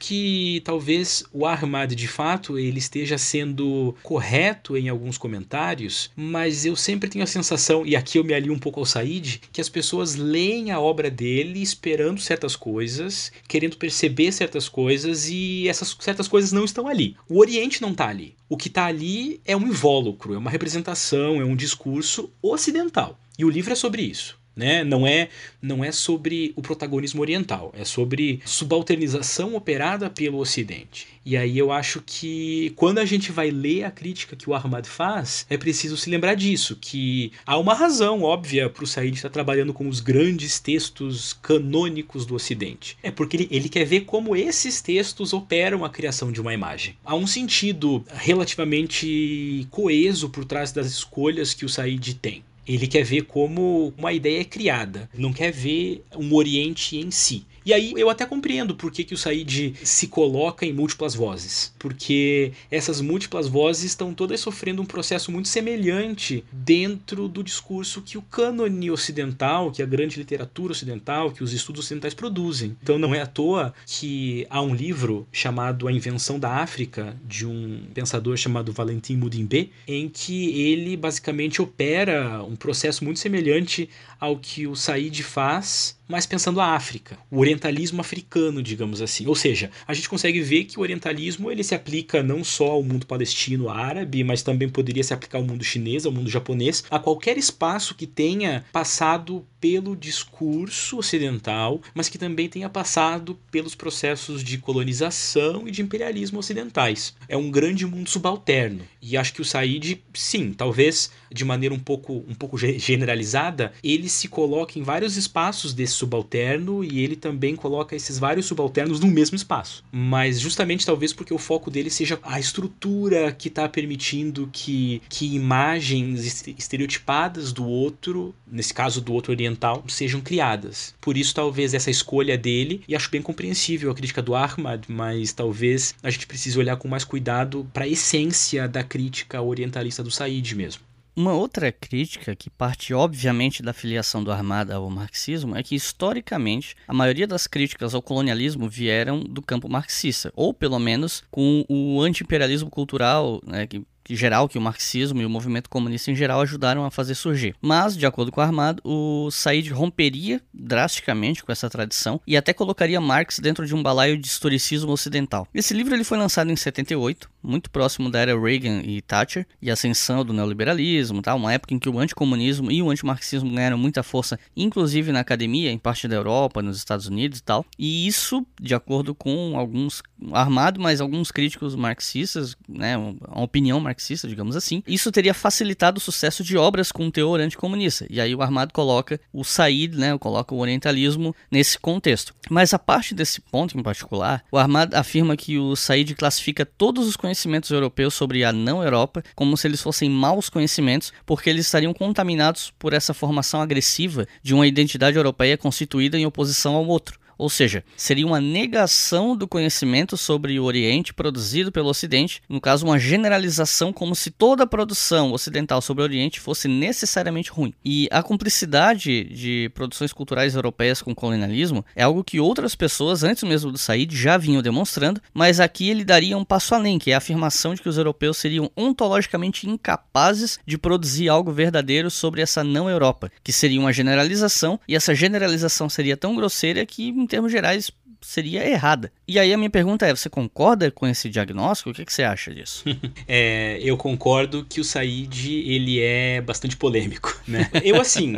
que talvez o Ahmad de fato ele esteja sendo correto em alguns comentários, mas eu sempre tenho a sensação, e aqui eu me alio um pouco ao Said, que as pessoas leem a obra dele esperando certas coisas, querendo perceber certas coisas e essas certas coisas não estão ali. O Oriente não está ali. O que está ali é um invólucro, é uma representação, é um discurso ocidental. E o livro é sobre isso né? Não é não é sobre o protagonismo oriental, é sobre subalternização operada pelo Ocidente. E aí eu acho que quando a gente vai ler a crítica que o Ahmad faz, é preciso se lembrar disso, que há uma razão óbvia para o Said estar trabalhando com os grandes textos canônicos do Ocidente. É porque ele, ele quer ver como esses textos operam a criação de uma imagem. Há um sentido relativamente coeso por trás das escolhas que o Said tem. Ele quer ver como uma ideia é criada, não quer ver um Oriente em si. E aí eu até compreendo por que, que o Said se coloca em múltiplas vozes. Porque essas múltiplas vozes estão todas sofrendo um processo muito semelhante dentro do discurso que o cânone ocidental, que a grande literatura ocidental, que os estudos ocidentais produzem. Então não é à toa que há um livro chamado A Invenção da África, de um pensador chamado Valentin Mudimbe, em que ele basicamente opera um processo muito semelhante ao que o Said faz mas pensando a África, o orientalismo africano, digamos assim. Ou seja, a gente consegue ver que o orientalismo ele se aplica não só ao mundo palestino, árabe, mas também poderia se aplicar ao mundo chinês, ao mundo japonês, a qualquer espaço que tenha passado pelo discurso ocidental, mas que também tenha passado pelos processos de colonização e de imperialismo ocidentais. É um grande mundo subalterno. E acho que o Said, sim, talvez de maneira um pouco, um pouco generalizada, ele se coloca em vários espaços desse subalterno e ele também coloca esses vários subalternos no mesmo espaço. Mas justamente talvez porque o foco dele seja a estrutura que está permitindo que, que imagens estereotipadas do outro, nesse caso do outro oriental, sejam criadas. Por isso talvez essa escolha dele, e acho bem compreensível a crítica do Ahmad, mas talvez a gente precise olhar com mais cuidado para a essência da crítica orientalista do Said mesmo. Uma outra crítica, que parte obviamente da filiação do Armada ao marxismo, é que historicamente a maioria das críticas ao colonialismo vieram do campo marxista, ou pelo menos com o anti-imperialismo cultural, né, que geral que o marxismo e o movimento comunista em geral ajudaram a fazer surgir. Mas, de acordo com o Armado, o Said romperia drasticamente com essa tradição e até colocaria Marx dentro de um balaio de historicismo ocidental. Esse livro ele foi lançado em 78, muito próximo da era Reagan e Thatcher e ascensão do neoliberalismo, tá? uma época em que o anticomunismo e o antimarxismo ganharam muita força, inclusive na academia, em parte da Europa, nos Estados Unidos e tal. E isso, de acordo com alguns armado, mas alguns críticos marxistas, né, uma opinião marxista marxista, digamos assim, isso teria facilitado o sucesso de obras com teor anticomunista. E aí o Armado coloca o Said, né, coloca o orientalismo nesse contexto. Mas a parte desse ponto em particular, o Armado afirma que o Said classifica todos os conhecimentos europeus sobre a não Europa como se eles fossem maus conhecimentos, porque eles estariam contaminados por essa formação agressiva de uma identidade europeia constituída em oposição ao outro. Ou seja, seria uma negação do conhecimento sobre o Oriente produzido pelo Ocidente, no caso, uma generalização como se toda a produção ocidental sobre o Oriente fosse necessariamente ruim. E a cumplicidade de produções culturais europeias com o colonialismo é algo que outras pessoas, antes mesmo do Said, já vinham demonstrando, mas aqui ele daria um passo além, que é a afirmação de que os europeus seriam ontologicamente incapazes de produzir algo verdadeiro sobre essa não Europa, que seria uma generalização, e essa generalização seria tão grosseira que termos gerais, seria errada. E aí a minha pergunta é: você concorda com esse diagnóstico? O que, que você acha disso? é, eu concordo que o Said ele é bastante polêmico, né? eu assim,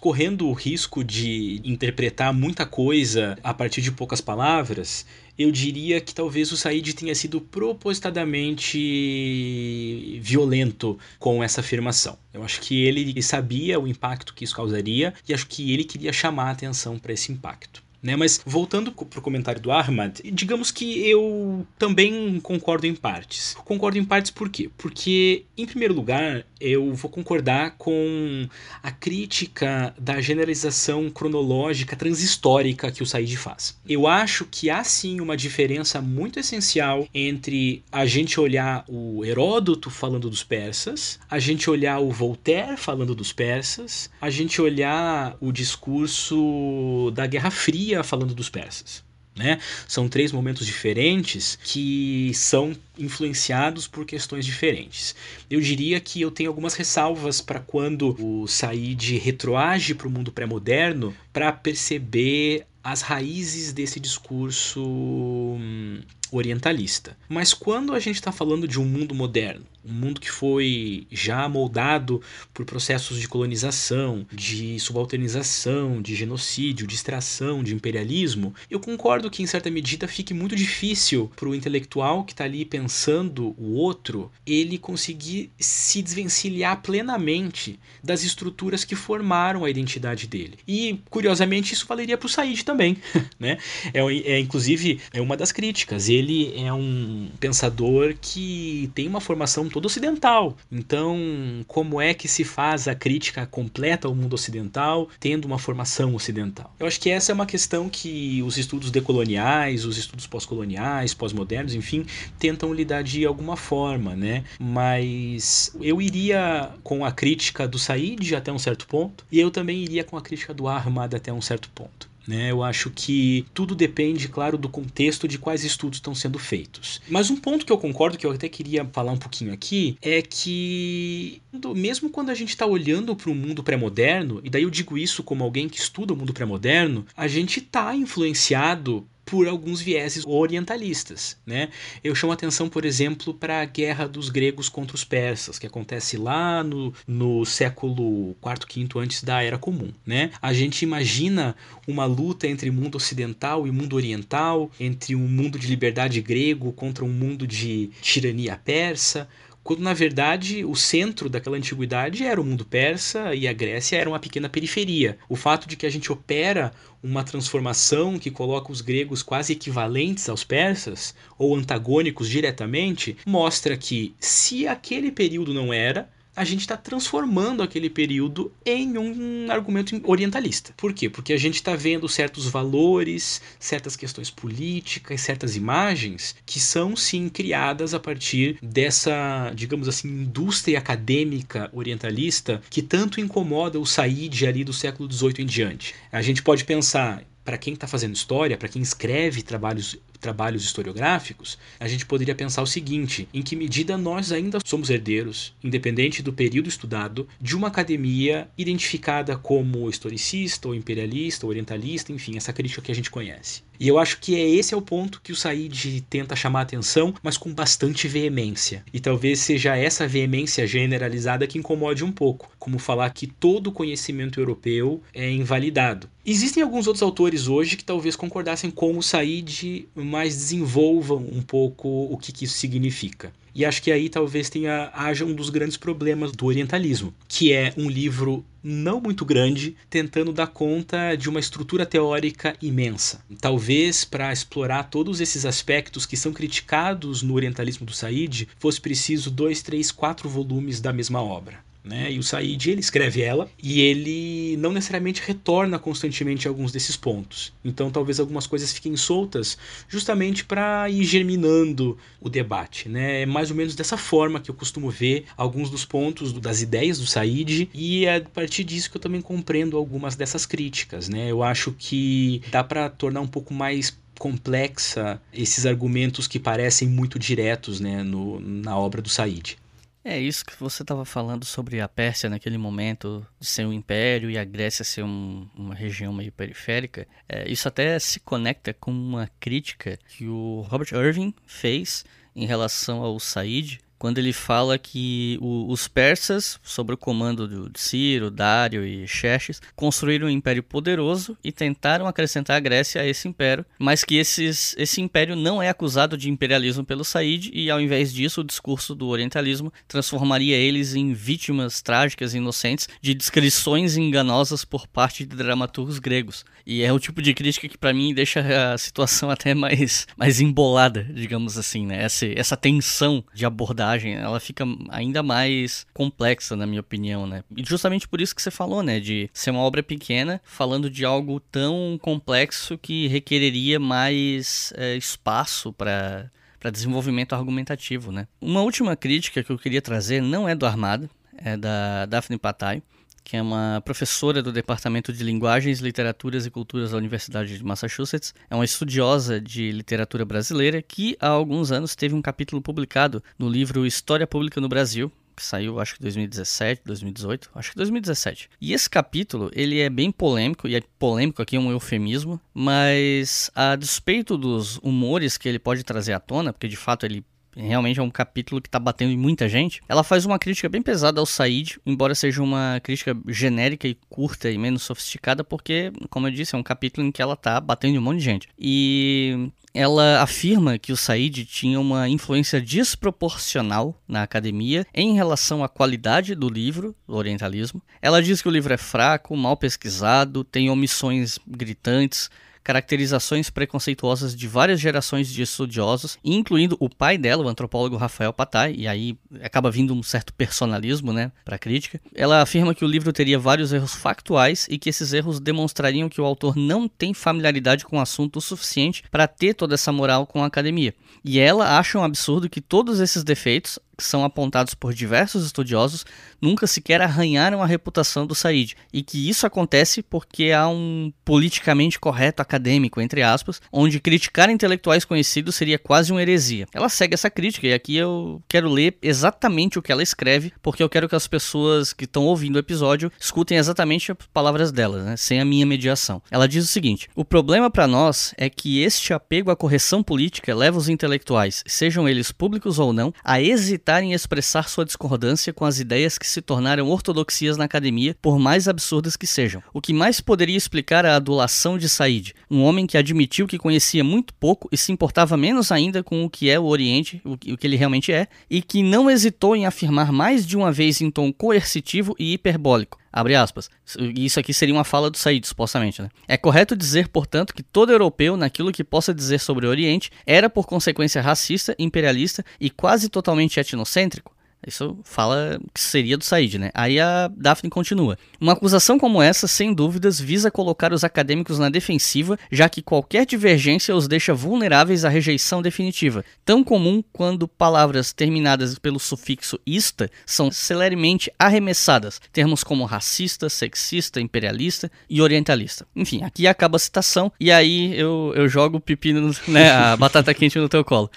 correndo o risco de interpretar muita coisa a partir de poucas palavras, eu diria que talvez o Said tenha sido propositadamente violento com essa afirmação. Eu acho que ele sabia o impacto que isso causaria e acho que ele queria chamar a atenção para esse impacto. Né? Mas voltando para o comentário do Ahmad, digamos que eu também concordo em partes. Concordo em partes por quê? Porque, em primeiro lugar, eu vou concordar com a crítica da generalização cronológica transhistórica que o Said faz. Eu acho que há sim uma diferença muito essencial entre a gente olhar o Heródoto falando dos persas, a gente olhar o Voltaire falando dos persas, a gente olhar o discurso da Guerra Fria falando dos persas. Né? São três momentos diferentes que são influenciados por questões diferentes. Eu diria que eu tenho algumas ressalvas para quando o Said retroage para o mundo pré-moderno para perceber as raízes desse discurso hum, orientalista. Mas quando a gente está falando de um mundo moderno, um mundo que foi já moldado por processos de colonização, de subalternização, de genocídio, de extração, de imperialismo, eu concordo que em certa medida fique muito difícil para o intelectual que está ali pensando o outro, ele conseguir se desvencilhar plenamente das estruturas que formaram a identidade dele. E curiosamente isso valeria para o Said também, né? É, é inclusive é uma das críticas. Ele ele é um pensador que tem uma formação toda ocidental. Então, como é que se faz a crítica completa ao mundo ocidental tendo uma formação ocidental? Eu acho que essa é uma questão que os estudos decoloniais, os estudos pós-coloniais, pós-modernos, enfim, tentam lidar de alguma forma, né? Mas eu iria com a crítica do Said até um certo ponto, e eu também iria com a crítica do Ahmad até um certo ponto. Né? Eu acho que tudo depende, claro, do contexto de quais estudos estão sendo feitos. Mas um ponto que eu concordo, que eu até queria falar um pouquinho aqui, é que mesmo quando a gente está olhando para o mundo pré-moderno, e daí eu digo isso como alguém que estuda o mundo pré-moderno, a gente está influenciado por alguns vieses orientalistas. Né? Eu chamo atenção, por exemplo, para a guerra dos gregos contra os persas, que acontece lá no, no século IV, V antes da Era Comum. Né? A gente imagina uma luta entre mundo ocidental e mundo oriental, entre um mundo de liberdade grego contra um mundo de tirania persa, quando na verdade o centro daquela antiguidade era o mundo persa e a Grécia era uma pequena periferia. O fato de que a gente opera uma transformação que coloca os gregos quase equivalentes aos persas ou antagônicos diretamente mostra que se aquele período não era, a gente está transformando aquele período em um argumento orientalista. Por quê? Porque a gente está vendo certos valores, certas questões políticas, certas imagens que são sim criadas a partir dessa, digamos assim, indústria acadêmica orientalista que tanto incomoda o Said ali do século XVIII em diante. A gente pode pensar para quem está fazendo história, para quem escreve trabalhos trabalhos historiográficos, a gente poderia pensar o seguinte: em que medida nós ainda somos herdeiros, independente do período estudado, de uma academia identificada como historicista, ou imperialista, ou orientalista, enfim, essa crítica que a gente conhece. E eu acho que é esse é o ponto que o Said tenta chamar atenção, mas com bastante veemência. E talvez seja essa veemência generalizada que incomode um pouco, como falar que todo conhecimento europeu é invalidado. Existem alguns outros autores hoje que talvez concordassem com o Said, mas desenvolvam um pouco o que, que isso significa. E acho que aí talvez tenha haja um dos grandes problemas do orientalismo, que é um livro não muito grande, tentando dar conta de uma estrutura teórica imensa. Talvez para explorar todos esses aspectos que são criticados no orientalismo do Said, fosse preciso dois, três, quatro volumes da mesma obra. Né? E o Said ele escreve ela e ele não necessariamente retorna constantemente a alguns desses pontos. Então talvez algumas coisas fiquem soltas justamente para ir germinando o debate. Né? É mais ou menos dessa forma que eu costumo ver alguns dos pontos das ideias do Said e é a partir disso que eu também compreendo algumas dessas críticas. Né? Eu acho que dá para tornar um pouco mais complexa esses argumentos que parecem muito diretos né, no, na obra do Said. É isso que você estava falando sobre a Pérsia naquele momento de ser um império e a Grécia ser um, uma região meio periférica. É, isso até se conecta com uma crítica que o Robert Irving fez em relação ao Said quando ele fala que o, os persas, sob o comando de Ciro, Dário e Xerxes, construíram um império poderoso e tentaram acrescentar a Grécia a esse império, mas que esses, esse império não é acusado de imperialismo pelo Said e, ao invés disso, o discurso do orientalismo transformaria eles em vítimas trágicas e inocentes de descrições enganosas por parte de dramaturgos gregos. E é o tipo de crítica que, para mim, deixa a situação até mais, mais embolada, digamos assim, né? Essa, essa tensão de abordagem ela fica ainda mais complexa, na minha opinião, né? E justamente por isso que você falou, né? De ser uma obra pequena, falando de algo tão complexo que requereria mais é, espaço para para desenvolvimento argumentativo, né? Uma última crítica que eu queria trazer não é do Armada, é da Daphne Patai que é uma professora do Departamento de Linguagens, Literaturas e Culturas da Universidade de Massachusetts. É uma estudiosa de literatura brasileira que há alguns anos teve um capítulo publicado no livro História Pública no Brasil, que saiu acho que 2017, 2018, acho que 2017. E esse capítulo, ele é bem polêmico, e é polêmico aqui é um eufemismo, mas a despeito dos humores que ele pode trazer à tona, porque de fato ele realmente é um capítulo que tá batendo em muita gente. Ela faz uma crítica bem pesada ao Said, embora seja uma crítica genérica e curta e menos sofisticada, porque, como eu disse, é um capítulo em que ela tá batendo em um monte de gente. E ela afirma que o Said tinha uma influência desproporcional na academia em relação à qualidade do livro, do Orientalismo. Ela diz que o livro é fraco, mal pesquisado, tem omissões gritantes, caracterizações preconceituosas de várias gerações de estudiosos, incluindo o pai dela, o antropólogo Rafael Patai, e aí acaba vindo um certo personalismo, né, para a crítica. Ela afirma que o livro teria vários erros factuais e que esses erros demonstrariam que o autor não tem familiaridade com o assunto o suficiente para ter toda essa moral com a academia. E ela acha um absurdo que todos esses defeitos que são apontados por diversos estudiosos nunca sequer arranharam a reputação do Said, e que isso acontece porque há um politicamente correto acadêmico, entre aspas, onde criticar intelectuais conhecidos seria quase uma heresia. Ela segue essa crítica, e aqui eu quero ler exatamente o que ela escreve, porque eu quero que as pessoas que estão ouvindo o episódio escutem exatamente as palavras dela, né, sem a minha mediação. Ela diz o seguinte: O problema para nós é que este apego à correção política leva os intelectuais, sejam eles públicos ou não, a hesitar em expressar sua discordância com as ideias que se tornaram ortodoxias na academia, por mais absurdas que sejam. O que mais poderia explicar a adulação de Said, um homem que admitiu que conhecia muito pouco e se importava menos ainda com o que é o Oriente, o que ele realmente é, e que não hesitou em afirmar mais de uma vez em tom coercitivo e hiperbólico. Abre aspas. Isso aqui seria uma fala do Said, supostamente. Né? É correto dizer, portanto, que todo europeu, naquilo que possa dizer sobre o Oriente, era por consequência racista, imperialista e quase totalmente etnocêntrico? Isso fala que seria do Said, né? Aí a Daphne continua. Uma acusação como essa, sem dúvidas, visa colocar os acadêmicos na defensiva, já que qualquer divergência os deixa vulneráveis à rejeição definitiva, tão comum quando palavras terminadas pelo sufixo ista são celeremente arremessadas, termos como racista, sexista, imperialista e orientalista. Enfim, aqui acaba a citação e aí eu, eu jogo o pepino, né, a batata quente no teu colo.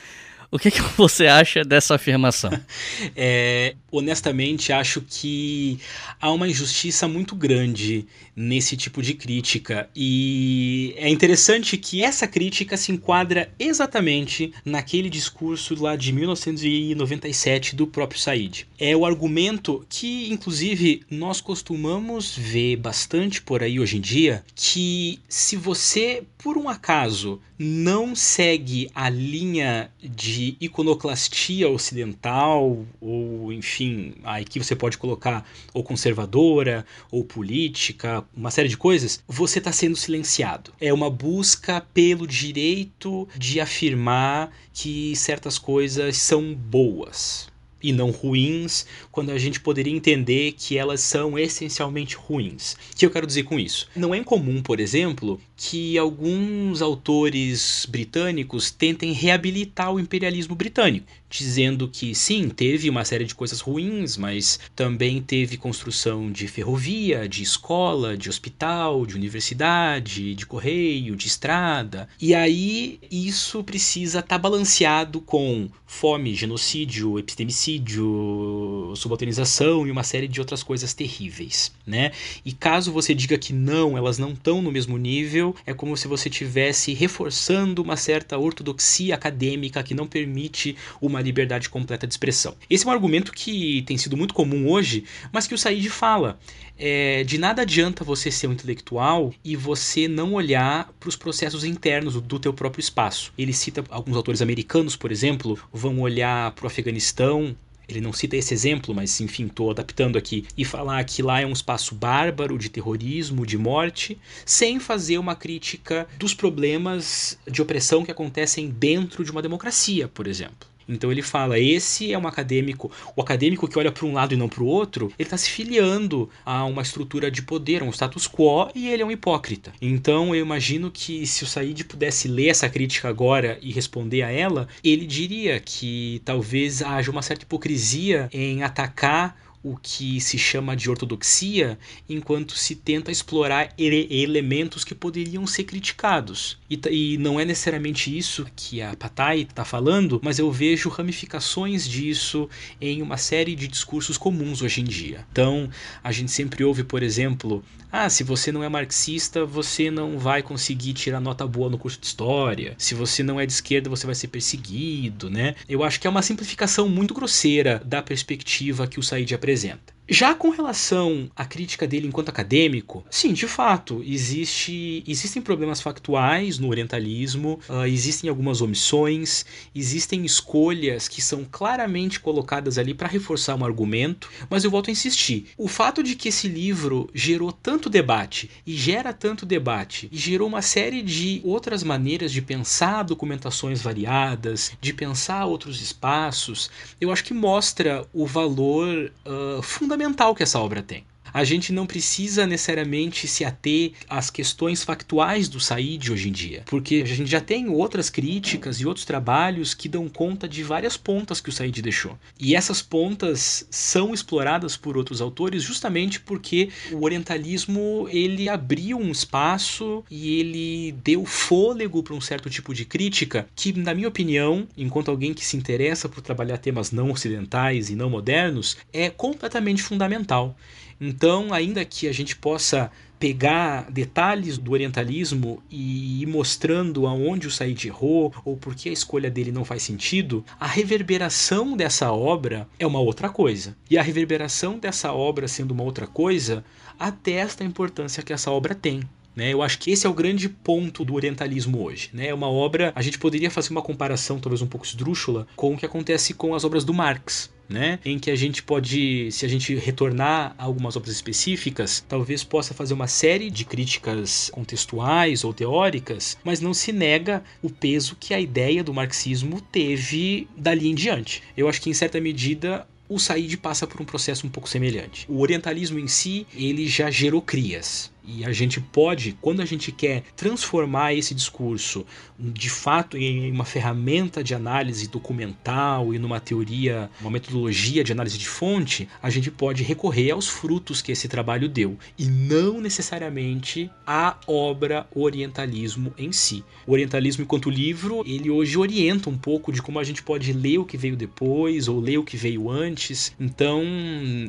O que, que você acha dessa afirmação? é, honestamente, acho que há uma injustiça muito grande nesse tipo de crítica. E é interessante que essa crítica se enquadra exatamente naquele discurso lá de 1997 do próprio Said. É o argumento que, inclusive, nós costumamos ver bastante por aí hoje em dia, que se você, por um acaso, não segue a linha de iconoclastia ocidental, ou enfim, aqui você pode colocar ou conservadora, ou política, uma série de coisas, você está sendo silenciado. É uma busca pelo direito de afirmar que certas coisas são boas e não ruins, quando a gente poderia entender que elas são essencialmente ruins. O que eu quero dizer com isso? Não é incomum, por exemplo, que alguns autores britânicos tentem reabilitar o imperialismo britânico, dizendo que sim, teve uma série de coisas ruins, mas também teve construção de ferrovia, de escola, de hospital, de universidade, de correio, de estrada. E aí isso precisa estar tá balanceado com fome, genocídio, epistemicídio, subalternização e uma série de outras coisas terríveis, né? E caso você diga que não, elas não estão no mesmo nível, é como se você tivesse reforçando uma certa ortodoxia acadêmica que não permite uma liberdade completa de expressão. Esse é um argumento que tem sido muito comum hoje, mas que o Said fala. É, de nada adianta você ser um intelectual e você não olhar para os processos internos do teu próprio espaço. Ele cita alguns autores americanos, por exemplo, vão olhar para o Afeganistão ele não cita esse exemplo, mas enfim, estou adaptando aqui, e falar que lá é um espaço bárbaro de terrorismo, de morte, sem fazer uma crítica dos problemas de opressão que acontecem dentro de uma democracia, por exemplo. Então ele fala: esse é um acadêmico, o acadêmico que olha para um lado e não para o outro, ele está se filiando a uma estrutura de poder, a um status quo, e ele é um hipócrita. Então eu imagino que se o Said pudesse ler essa crítica agora e responder a ela, ele diria que talvez haja uma certa hipocrisia em atacar o que se chama de ortodoxia, enquanto se tenta explorar ele elementos que poderiam ser criticados. E, e, não é necessariamente isso que a Patai está falando, mas eu vejo ramificações disso em uma série de discursos comuns hoje em dia. Então, a gente sempre ouve, por exemplo, ah, se você não é marxista, você não vai conseguir tirar nota boa no curso de história. Se você não é de esquerda, você vai ser perseguido, né? Eu acho que é uma simplificação muito grosseira da perspectiva que o Said apresenta apresenta. Já com relação à crítica dele enquanto acadêmico, sim, de fato, existe, existem problemas factuais no orientalismo, uh, existem algumas omissões, existem escolhas que são claramente colocadas ali para reforçar um argumento, mas eu volto a insistir. O fato de que esse livro gerou tanto debate e gera tanto debate e gerou uma série de outras maneiras de pensar documentações variadas, de pensar outros espaços, eu acho que mostra o valor uh, fundamental fundamental que essa obra tem a gente não precisa necessariamente se ater às questões factuais do Said hoje em dia, porque a gente já tem outras críticas e outros trabalhos que dão conta de várias pontas que o Said deixou. E essas pontas são exploradas por outros autores justamente porque o orientalismo ele abriu um espaço e ele deu fôlego para um certo tipo de crítica que, na minha opinião, enquanto alguém que se interessa por trabalhar temas não ocidentais e não modernos, é completamente fundamental. Então, ainda que a gente possa pegar detalhes do orientalismo e ir mostrando aonde o Said errou ou por que a escolha dele não faz sentido, a reverberação dessa obra é uma outra coisa. E a reverberação dessa obra sendo uma outra coisa atesta a importância que essa obra tem. Né? Eu acho que esse é o grande ponto do orientalismo hoje. Né? É uma obra, a gente poderia fazer uma comparação talvez um pouco esdrúxula com o que acontece com as obras do Marx né? Em que a gente pode, se a gente retornar a algumas obras específicas, talvez possa fazer uma série de críticas contextuais ou teóricas, mas não se nega o peso que a ideia do marxismo teve dali em diante. Eu acho que em certa medida o Said passa por um processo um pouco semelhante. O orientalismo em si, ele já gerou crias. E a gente pode, quando a gente quer transformar esse discurso de fato em uma ferramenta de análise documental e numa teoria, uma metodologia de análise de fonte, a gente pode recorrer aos frutos que esse trabalho deu e não necessariamente à obra Orientalismo em si. O Orientalismo enquanto livro, ele hoje orienta um pouco de como a gente pode ler o que veio depois ou ler o que veio antes. Então,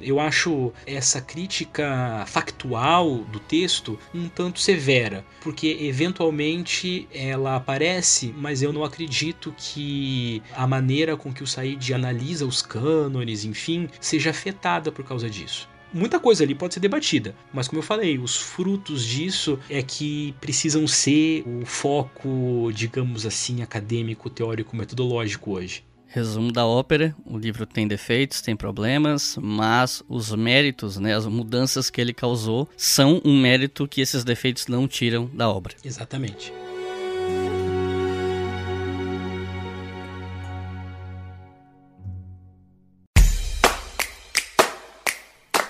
eu acho essa crítica factual do texto um tanto severa, porque eventualmente ela aparece parece, mas eu não acredito que a maneira com que o Said analisa os cânones, enfim, seja afetada por causa disso. muita coisa ali pode ser debatida, mas como eu falei, os frutos disso é que precisam ser o foco, digamos assim, acadêmico, teórico, metodológico hoje. Resumo da ópera: o livro tem defeitos, tem problemas, mas os méritos, né, as mudanças que ele causou, são um mérito que esses defeitos não tiram da obra. Exatamente.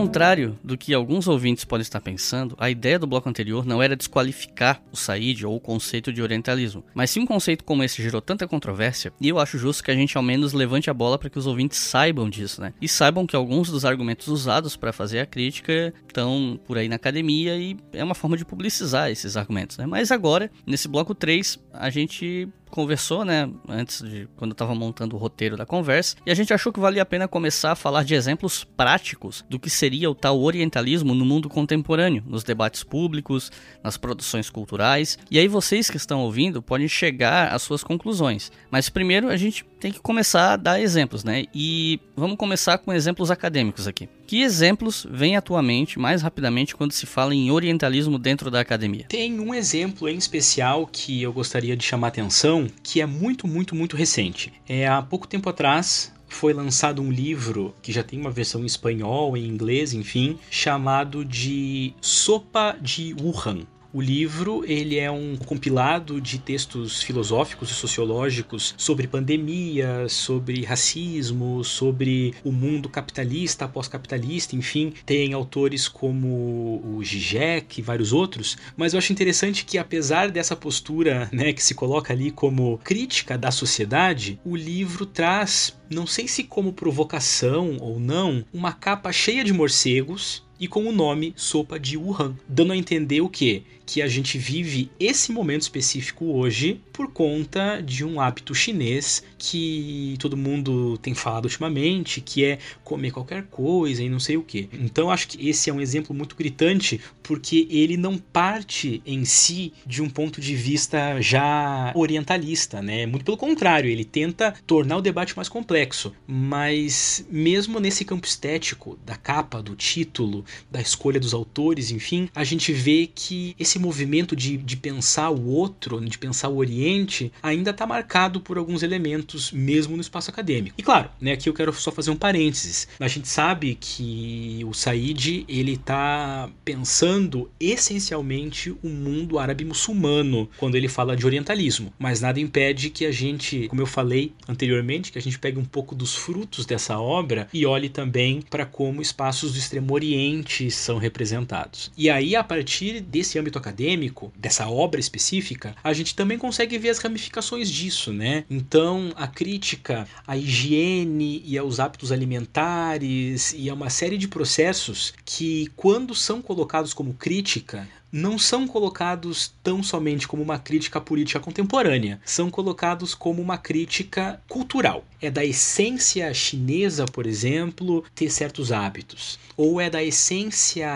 Contrário do que alguns ouvintes podem estar pensando, a ideia do bloco anterior não era desqualificar o Said ou o conceito de orientalismo. Mas se um conceito como esse gerou tanta controvérsia, e eu acho justo que a gente ao menos levante a bola para que os ouvintes saibam disso, né? E saibam que alguns dos argumentos usados para fazer a crítica estão por aí na academia e é uma forma de publicizar esses argumentos, né? Mas agora, nesse bloco 3, a gente conversou, né, antes de quando eu estava montando o roteiro da conversa, e a gente achou que valia a pena começar a falar de exemplos práticos do que seria o tal orientalismo no mundo contemporâneo, nos debates públicos, nas produções culturais. E aí vocês que estão ouvindo podem chegar às suas conclusões. Mas primeiro a gente tem que começar a dar exemplos, né? E vamos começar com exemplos acadêmicos aqui. Que exemplos vêm atualmente mais rapidamente quando se fala em orientalismo dentro da academia? Tem um exemplo em especial que eu gostaria de chamar a atenção, que é muito, muito, muito recente. É há pouco tempo atrás, foi lançado um livro que já tem uma versão em espanhol, em inglês, enfim, chamado de Sopa de Wuhan. O livro ele é um compilado de textos filosóficos e sociológicos sobre pandemia, sobre racismo, sobre o mundo capitalista, pós-capitalista, enfim, tem autores como o Zizek e vários outros, mas eu acho interessante que apesar dessa postura, né, que se coloca ali como crítica da sociedade, o livro traz, não sei se como provocação ou não, uma capa cheia de morcegos e com o nome Sopa de Wuhan, dando a entender o que? Que a gente vive esse momento específico hoje por conta de um hábito chinês que todo mundo tem falado ultimamente, que é comer qualquer coisa e não sei o que. Então acho que esse é um exemplo muito gritante porque ele não parte em si de um ponto de vista já orientalista, né? Muito pelo contrário, ele tenta tornar o debate mais complexo, mas mesmo nesse campo estético da capa, do título, da escolha dos autores, enfim, a gente vê que esse movimento de, de pensar o outro, de pensar o Oriente, ainda está marcado por alguns elementos, mesmo no espaço acadêmico. E claro, né, aqui eu quero só fazer um parênteses. A gente sabe que o Said ele está pensando essencialmente o mundo árabe muçulmano quando ele fala de orientalismo, mas nada impede que a gente, como eu falei anteriormente, que a gente pegue um pouco dos frutos dessa obra e olhe também para como espaços do Extremo Oriente são representados. E aí, a partir desse âmbito acadêmico, dessa obra específica, a gente também consegue ver as ramificações disso, né? Então, a crítica à higiene e aos hábitos alimentares e a uma série de processos que, quando são colocados como crítica, não são colocados tão somente como uma crítica política contemporânea, são colocados como uma crítica cultural. É da essência chinesa, por exemplo, ter certos hábitos, ou é da essência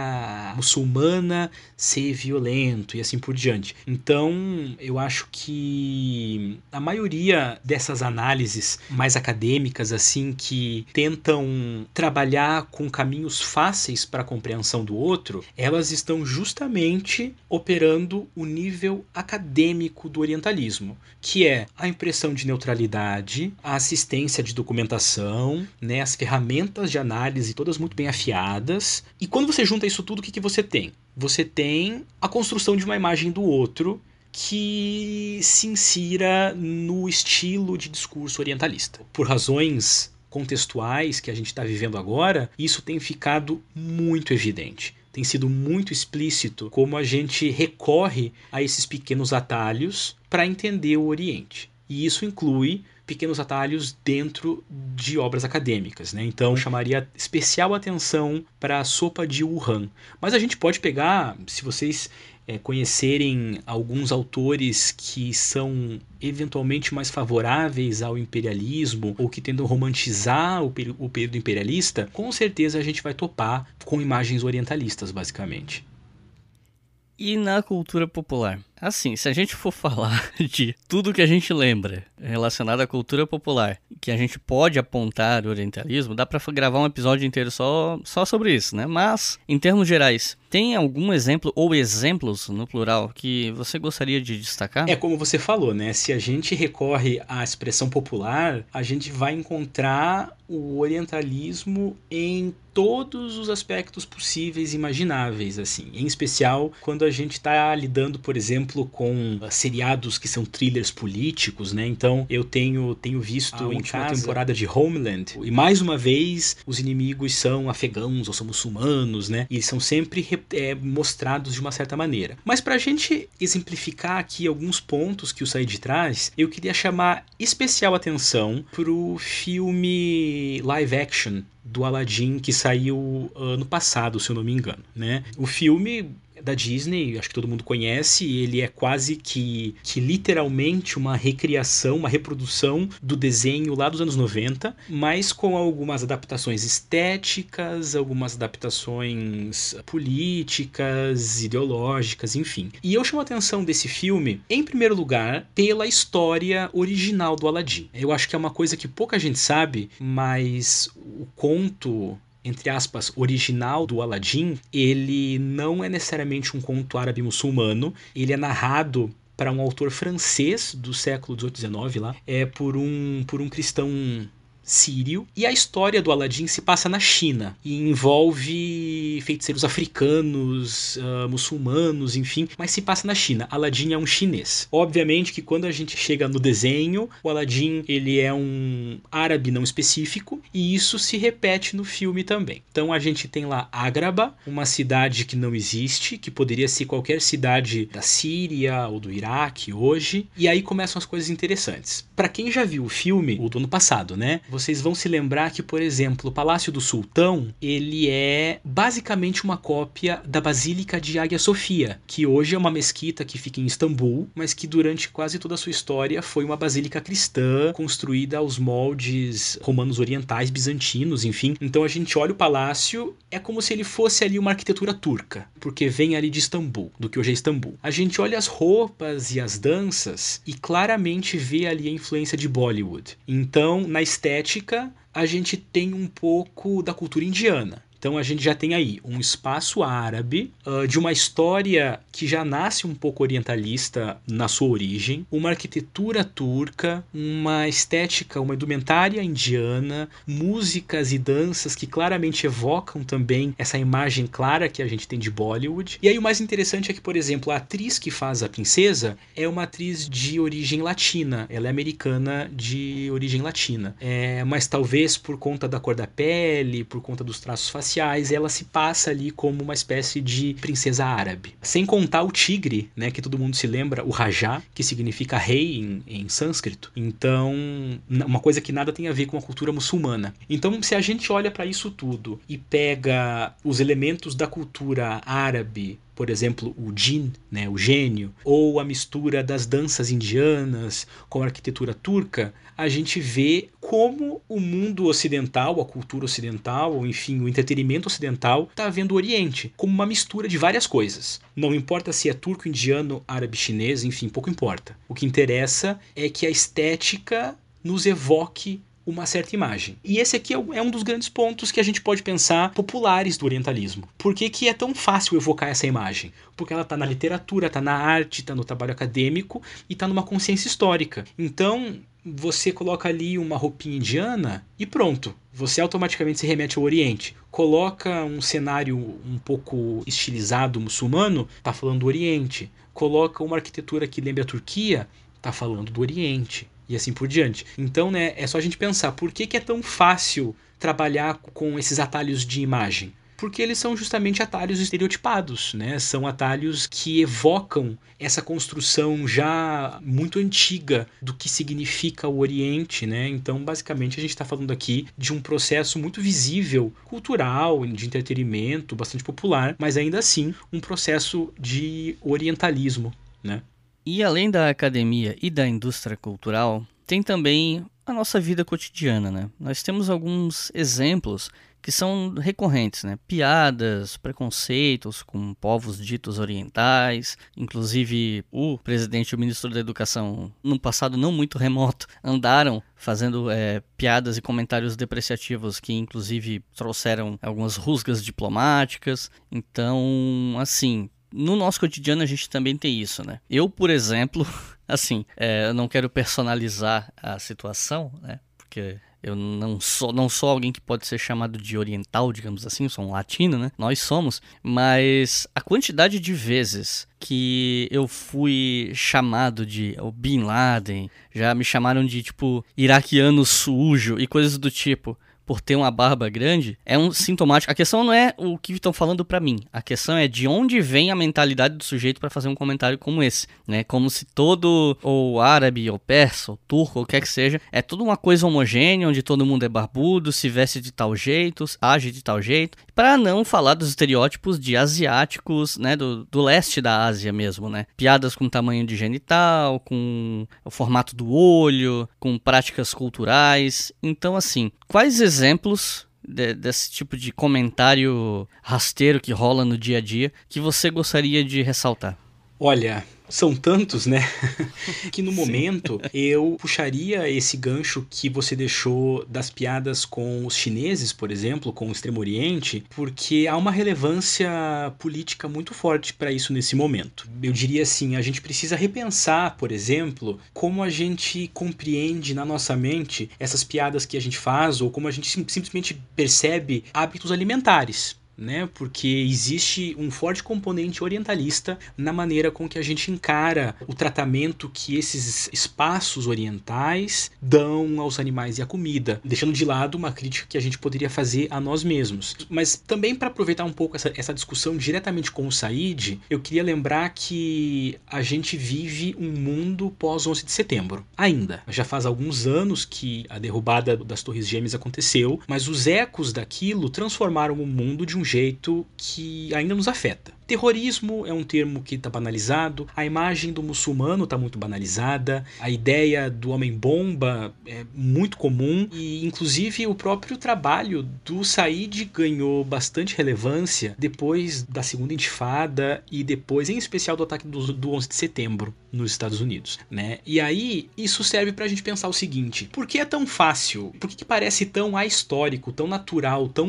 muçulmana ser violento e assim por diante. Então, eu acho que a maioria dessas análises mais acadêmicas assim que tentam trabalhar com caminhos fáceis para a compreensão do outro, elas estão justamente operando o nível acadêmico do orientalismo, que é a impressão de neutralidade, a assistência de documentação, né, as ferramentas de análise todas muito bem afiadas. E quando você junta isso tudo, o que, que você tem? Você tem a construção de uma imagem do outro que se insira no estilo de discurso orientalista. Por razões contextuais que a gente está vivendo agora, isso tem ficado muito evidente tem sido muito explícito como a gente recorre a esses pequenos atalhos para entender o Oriente. E isso inclui pequenos atalhos dentro de obras acadêmicas, né? Então chamaria especial atenção para a sopa de Wuhan. Mas a gente pode pegar, se vocês é, conhecerem alguns autores que são eventualmente mais favoráveis ao imperialismo ou que tentam romantizar o, o período imperialista, com certeza a gente vai topar com imagens orientalistas, basicamente. E na cultura popular? Assim, se a gente for falar de tudo que a gente lembra relacionado à cultura popular, que a gente pode apontar o orientalismo, dá para gravar um episódio inteiro só, só sobre isso, né? Mas, em termos gerais, tem algum exemplo ou exemplos no plural que você gostaria de destacar? É como você falou, né? Se a gente recorre à expressão popular, a gente vai encontrar o orientalismo em todos os aspectos possíveis e imagináveis, assim. Em especial quando a gente está lidando, por exemplo, com uh, seriados que são thrillers políticos, né? Então eu tenho tenho visto a última casa. temporada de Homeland e mais uma vez os inimigos são afegãos ou são muçulmanos, né? E são sempre é, mostrados de uma certa maneira. Mas para a gente exemplificar aqui alguns pontos que o Said traz, eu queria chamar especial atenção pro filme live action do Aladdin que saiu ano passado, se eu não me engano, né? O filme da Disney, acho que todo mundo conhece, ele é quase que, que literalmente uma recriação, uma reprodução do desenho lá dos anos 90, mas com algumas adaptações estéticas, algumas adaptações políticas, ideológicas, enfim. E eu chamo a atenção desse filme, em primeiro lugar, pela história original do Aladdin. Eu acho que é uma coisa que pouca gente sabe, mas o conto entre aspas, original do Aladdin, ele não é necessariamente um conto árabe muçulmano, ele é narrado para um autor francês do século 18, 19 lá, é por um por um cristão sírio. E a história do Aladdin se passa na China e envolve feiticeiros africanos, uh, muçulmanos, enfim, mas se passa na China. Aladdin é um chinês. Obviamente que quando a gente chega no desenho, o Aladdin ele é um árabe não específico e isso se repete no filme também. Então a gente tem lá Ágraba, uma cidade que não existe, que poderia ser qualquer cidade da Síria ou do Iraque hoje. E aí começam as coisas interessantes. Para quem já viu o filme, o do ano passado, né? Vocês vão se lembrar que, por exemplo, o Palácio do Sultão, ele é basicamente uma cópia da Basílica de Águia Sofia, que hoje é uma mesquita que fica em Istambul, mas que durante quase toda a sua história foi uma basílica cristã, construída aos moldes romanos orientais, bizantinos, enfim. Então a gente olha o palácio, é como se ele fosse ali uma arquitetura turca, porque vem ali de Istambul, do que hoje é Istambul. A gente olha as roupas e as danças e claramente vê ali a influência de Bollywood. Então, na estética estética, a gente tem um pouco da cultura indiana. Então a gente já tem aí um espaço árabe, uh, de uma história que já nasce um pouco orientalista na sua origem, uma arquitetura turca, uma estética, uma indumentária indiana, músicas e danças que claramente evocam também essa imagem clara que a gente tem de Bollywood. E aí o mais interessante é que, por exemplo, a atriz que faz a princesa é uma atriz de origem latina, ela é americana de origem latina. É, mas talvez por conta da cor da pele, por conta dos traços faciais, ela se passa ali como uma espécie de princesa árabe. Sem contar o tigre, né, que todo mundo se lembra, o Rajá, que significa rei em, em sânscrito. Então, uma coisa que nada tem a ver com a cultura muçulmana. Então, se a gente olha para isso tudo e pega os elementos da cultura árabe por exemplo, o jinn, né, o gênio, ou a mistura das danças indianas com a arquitetura turca, a gente vê como o mundo ocidental, a cultura ocidental, ou enfim, o entretenimento ocidental, está vendo o Oriente como uma mistura de várias coisas. Não importa se é turco, indiano, árabe, chinês, enfim, pouco importa. O que interessa é que a estética nos evoque uma certa imagem. E esse aqui é, é um dos grandes pontos que a gente pode pensar populares do orientalismo. Por que, que é tão fácil evocar essa imagem? Porque ela está na literatura, está na arte, está no trabalho acadêmico e está numa consciência histórica. Então, você coloca ali uma roupinha indiana e pronto. Você automaticamente se remete ao Oriente. Coloca um cenário um pouco estilizado muçulmano, está falando do Oriente. Coloca uma arquitetura que lembra a Turquia, está falando do Oriente e assim por diante. Então, né, é só a gente pensar por que, que é tão fácil trabalhar com esses atalhos de imagem. porque eles são justamente atalhos estereotipados, né? São atalhos que evocam essa construção já muito antiga do que significa o Oriente, né? Então, basicamente, a gente está falando aqui de um processo muito visível, cultural, de entretenimento, bastante popular, mas ainda assim um processo de orientalismo, né? E além da academia e da indústria cultural, tem também a nossa vida cotidiana, né? Nós temos alguns exemplos que são recorrentes, né? Piadas, preconceitos com povos ditos orientais, inclusive o presidente e o ministro da Educação, num passado não muito remoto, andaram fazendo é, piadas e comentários depreciativos que, inclusive, trouxeram algumas rusgas diplomáticas. Então, assim, no nosso cotidiano a gente também tem isso, né? Eu, por exemplo, assim, é, eu não quero personalizar a situação, né? Porque eu não sou, não sou alguém que pode ser chamado de oriental, digamos assim, sou um latino, né? Nós somos. Mas a quantidade de vezes que eu fui chamado de Bin Laden, já me chamaram de, tipo, iraquiano sujo e coisas do tipo por ter uma barba grande, é um sintomático. A questão não é o que estão falando para mim. A questão é de onde vem a mentalidade do sujeito para fazer um comentário como esse, né? Como se todo ou árabe ou persa ou turco ou o que é que seja, é tudo uma coisa homogênea, onde todo mundo é barbudo, se veste de tal jeito, age de tal jeito, para não falar dos estereótipos de asiáticos, né, do, do leste da Ásia mesmo, né? Piadas com tamanho de genital, com o formato do olho, com práticas culturais. Então assim, quais exemplos de, desse tipo de comentário rasteiro que rola no dia a dia que você gostaria de ressaltar? Olha, são tantos, né? que no Sim. momento eu puxaria esse gancho que você deixou das piadas com os chineses, por exemplo, com o Extremo Oriente, porque há uma relevância política muito forte para isso nesse momento. Eu diria assim, a gente precisa repensar, por exemplo, como a gente compreende na nossa mente essas piadas que a gente faz ou como a gente sim simplesmente percebe hábitos alimentares né? Porque existe um forte componente orientalista na maneira com que a gente encara o tratamento que esses espaços orientais dão aos animais e à comida, deixando de lado uma crítica que a gente poderia fazer a nós mesmos. Mas também para aproveitar um pouco essa, essa discussão diretamente com o Said, eu queria lembrar que a gente vive um mundo pós 11 de setembro. Ainda. Já faz alguns anos que a derrubada das Torres Gêmeas aconteceu, mas os ecos daquilo transformaram o mundo de um jeito que ainda nos afeta. Terrorismo é um termo que está banalizado, a imagem do muçulmano está muito banalizada, a ideia do homem-bomba é muito comum e, inclusive, o próprio trabalho do Said ganhou bastante relevância depois da segunda intifada e depois, em especial, do ataque do, do 11 de setembro nos Estados Unidos, né? E aí, isso serve para a gente pensar o seguinte: por que é tão fácil, por que, que parece tão ahistórico, tão natural, tão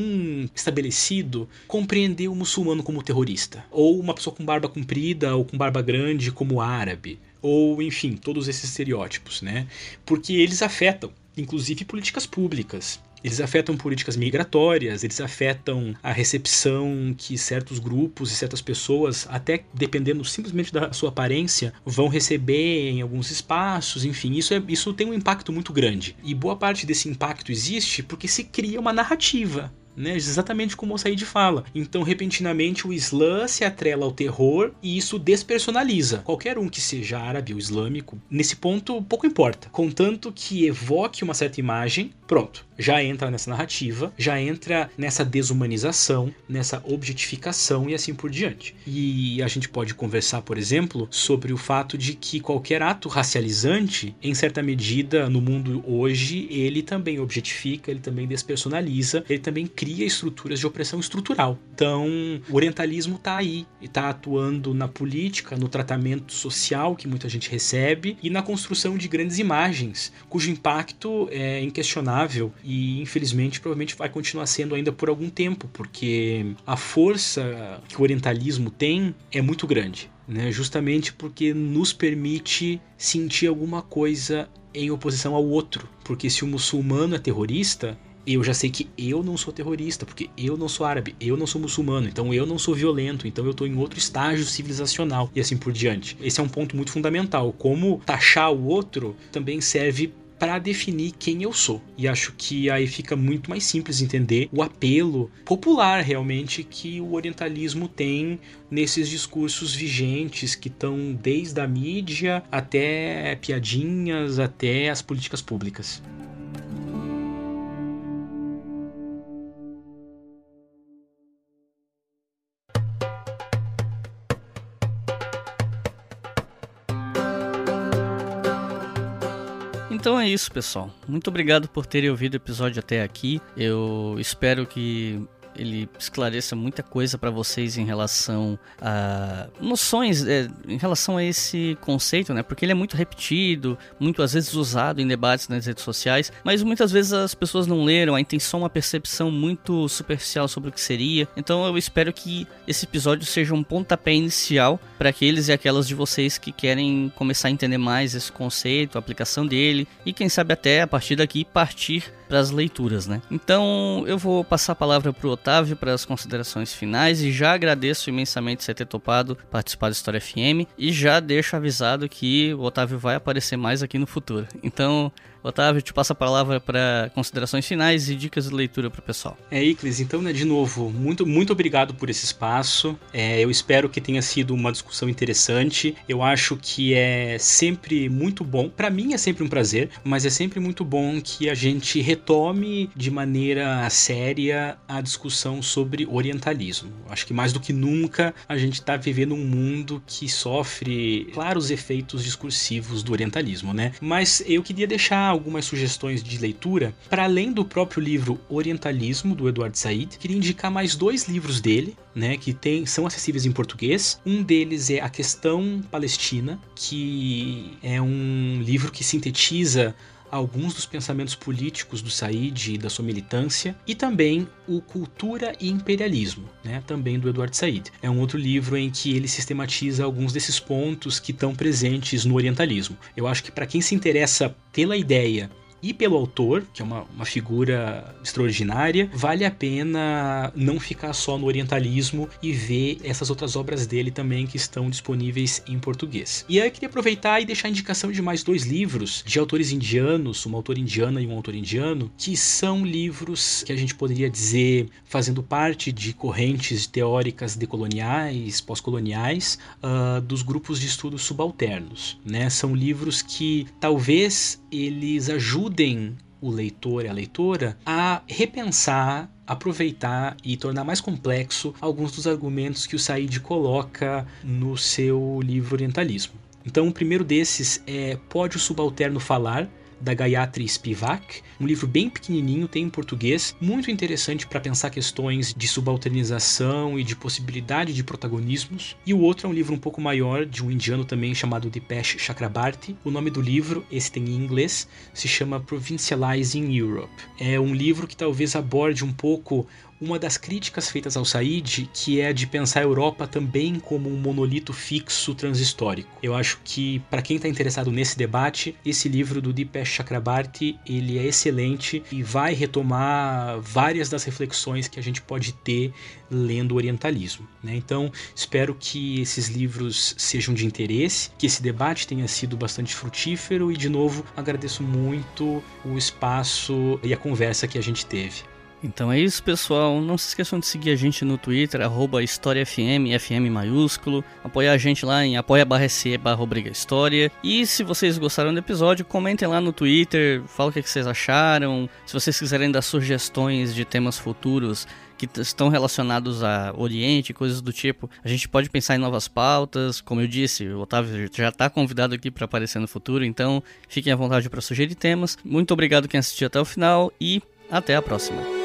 estabelecido compreender o muçulmano como terrorista? Ou uma pessoa com barba comprida ou com barba grande como árabe, ou enfim, todos esses estereótipos, né? Porque eles afetam, inclusive, políticas públicas. Eles afetam políticas migratórias, eles afetam a recepção que certos grupos e certas pessoas, até dependendo simplesmente da sua aparência, vão receber em alguns espaços, enfim, isso, é, isso tem um impacto muito grande. E boa parte desse impacto existe porque se cria uma narrativa né? Exatamente como o Said fala. Então, repentinamente, o Islã se atrela ao terror e isso despersonaliza. Qualquer um que seja árabe ou islâmico, nesse ponto, pouco importa. Contanto que evoque uma certa imagem, pronto já entra nessa narrativa, já entra nessa desumanização, nessa objetificação e assim por diante. E a gente pode conversar, por exemplo, sobre o fato de que qualquer ato racializante, em certa medida, no mundo hoje, ele também objetifica, ele também despersonaliza, ele também cria estruturas de opressão estrutural. Então, o orientalismo está aí, está atuando na política, no tratamento social que muita gente recebe e na construção de grandes imagens, cujo impacto é inquestionável e infelizmente provavelmente vai continuar sendo ainda por algum tempo, porque a força que o orientalismo tem é muito grande, né? Justamente porque nos permite sentir alguma coisa em oposição ao outro, porque se o muçulmano é terrorista, eu já sei que eu não sou terrorista, porque eu não sou árabe, eu não sou muçulmano, então eu não sou violento, então eu estou em outro estágio civilizacional e assim por diante. Esse é um ponto muito fundamental. Como taxar o outro também serve para definir quem eu sou. E acho que aí fica muito mais simples entender o apelo popular realmente que o orientalismo tem nesses discursos vigentes que estão desde a mídia até piadinhas, até as políticas públicas. Então é isso, pessoal. Muito obrigado por terem ouvido o episódio até aqui. Eu espero que ele esclareça muita coisa para vocês em relação a noções, é, em relação a esse conceito, né? Porque ele é muito repetido, muito às vezes usado em debates nas redes sociais, mas muitas vezes as pessoas não leram, a intenção uma percepção muito superficial sobre o que seria. Então eu espero que esse episódio seja um pontapé inicial para aqueles e aquelas de vocês que querem começar a entender mais esse conceito, a aplicação dele e quem sabe até a partir daqui partir para as leituras, né? Então eu vou passar a palavra para o Otávio para as considerações finais e já agradeço imensamente você ter topado participar do História FM e já deixo avisado que o Otávio vai aparecer mais aqui no futuro. Então Otávio, te passo a palavra para considerações finais e dicas de leitura para o pessoal. É, Iclis, então, né, de novo, muito, muito obrigado por esse espaço. É, eu espero que tenha sido uma discussão interessante. Eu acho que é sempre muito bom. Para mim é sempre um prazer, mas é sempre muito bom que a gente retome de maneira séria a discussão sobre orientalismo. Acho que mais do que nunca a gente está vivendo um mundo que sofre claros efeitos discursivos do orientalismo, né? Mas eu queria deixar algumas sugestões de leitura. Para além do próprio livro Orientalismo, do Eduardo Said, queria indicar mais dois livros dele, né, que tem, são acessíveis em português. Um deles é A Questão Palestina, que é um livro que sintetiza alguns dos pensamentos políticos do Said e da sua militância, e também o Cultura e Imperialismo, né, também do Eduardo Said. É um outro livro em que ele sistematiza alguns desses pontos que estão presentes no orientalismo. Eu acho que para quem se interessa pela ideia e pelo autor, que é uma, uma figura extraordinária, vale a pena não ficar só no orientalismo e ver essas outras obras dele também que estão disponíveis em português. E aí eu queria aproveitar e deixar a indicação de mais dois livros de autores indianos, uma autora indiana e um autor indiano, que são livros que a gente poderia dizer fazendo parte de correntes teóricas decoloniais, pós-coloniais, uh, dos grupos de estudos subalternos. Né? São livros que talvez eles ajudem ajudem o leitor e a leitora a repensar aproveitar e tornar mais complexo alguns dos argumentos que o Said coloca no seu livro Orientalismo. Então, o primeiro desses é Pode o Subalterno Falar? Da Gayatri Spivak, um livro bem pequenininho, tem em português, muito interessante para pensar questões de subalternização e de possibilidade de protagonismos. E o outro é um livro um pouco maior, de um indiano também chamado Dipesh Chakrabarti. O nome do livro, esse tem em inglês, se chama Provincializing Europe. É um livro que talvez aborde um pouco uma das críticas feitas ao Said, que é a de pensar a Europa também como um monolito fixo transhistórico. Eu acho que para quem está interessado nesse debate, esse livro do Dipesh Chakrabarti, ele é excelente e vai retomar várias das reflexões que a gente pode ter lendo o orientalismo. Né? Então, espero que esses livros sejam de interesse, que esse debate tenha sido bastante frutífero e, de novo, agradeço muito o espaço e a conversa que a gente teve. Então é isso, pessoal. Não se esqueçam de seguir a gente no Twitter, arroba HistóriaFM, FM maiúsculo. Apoiar a gente lá em apoia.se barra História. E se vocês gostaram do episódio, comentem lá no Twitter, falem o que vocês acharam. Se vocês quiserem dar sugestões de temas futuros que estão relacionados a Oriente, coisas do tipo. A gente pode pensar em novas pautas, como eu disse, o Otávio já está convidado aqui para aparecer no futuro, então fiquem à vontade para sugerir temas. Muito obrigado quem assistiu até o final e até a próxima.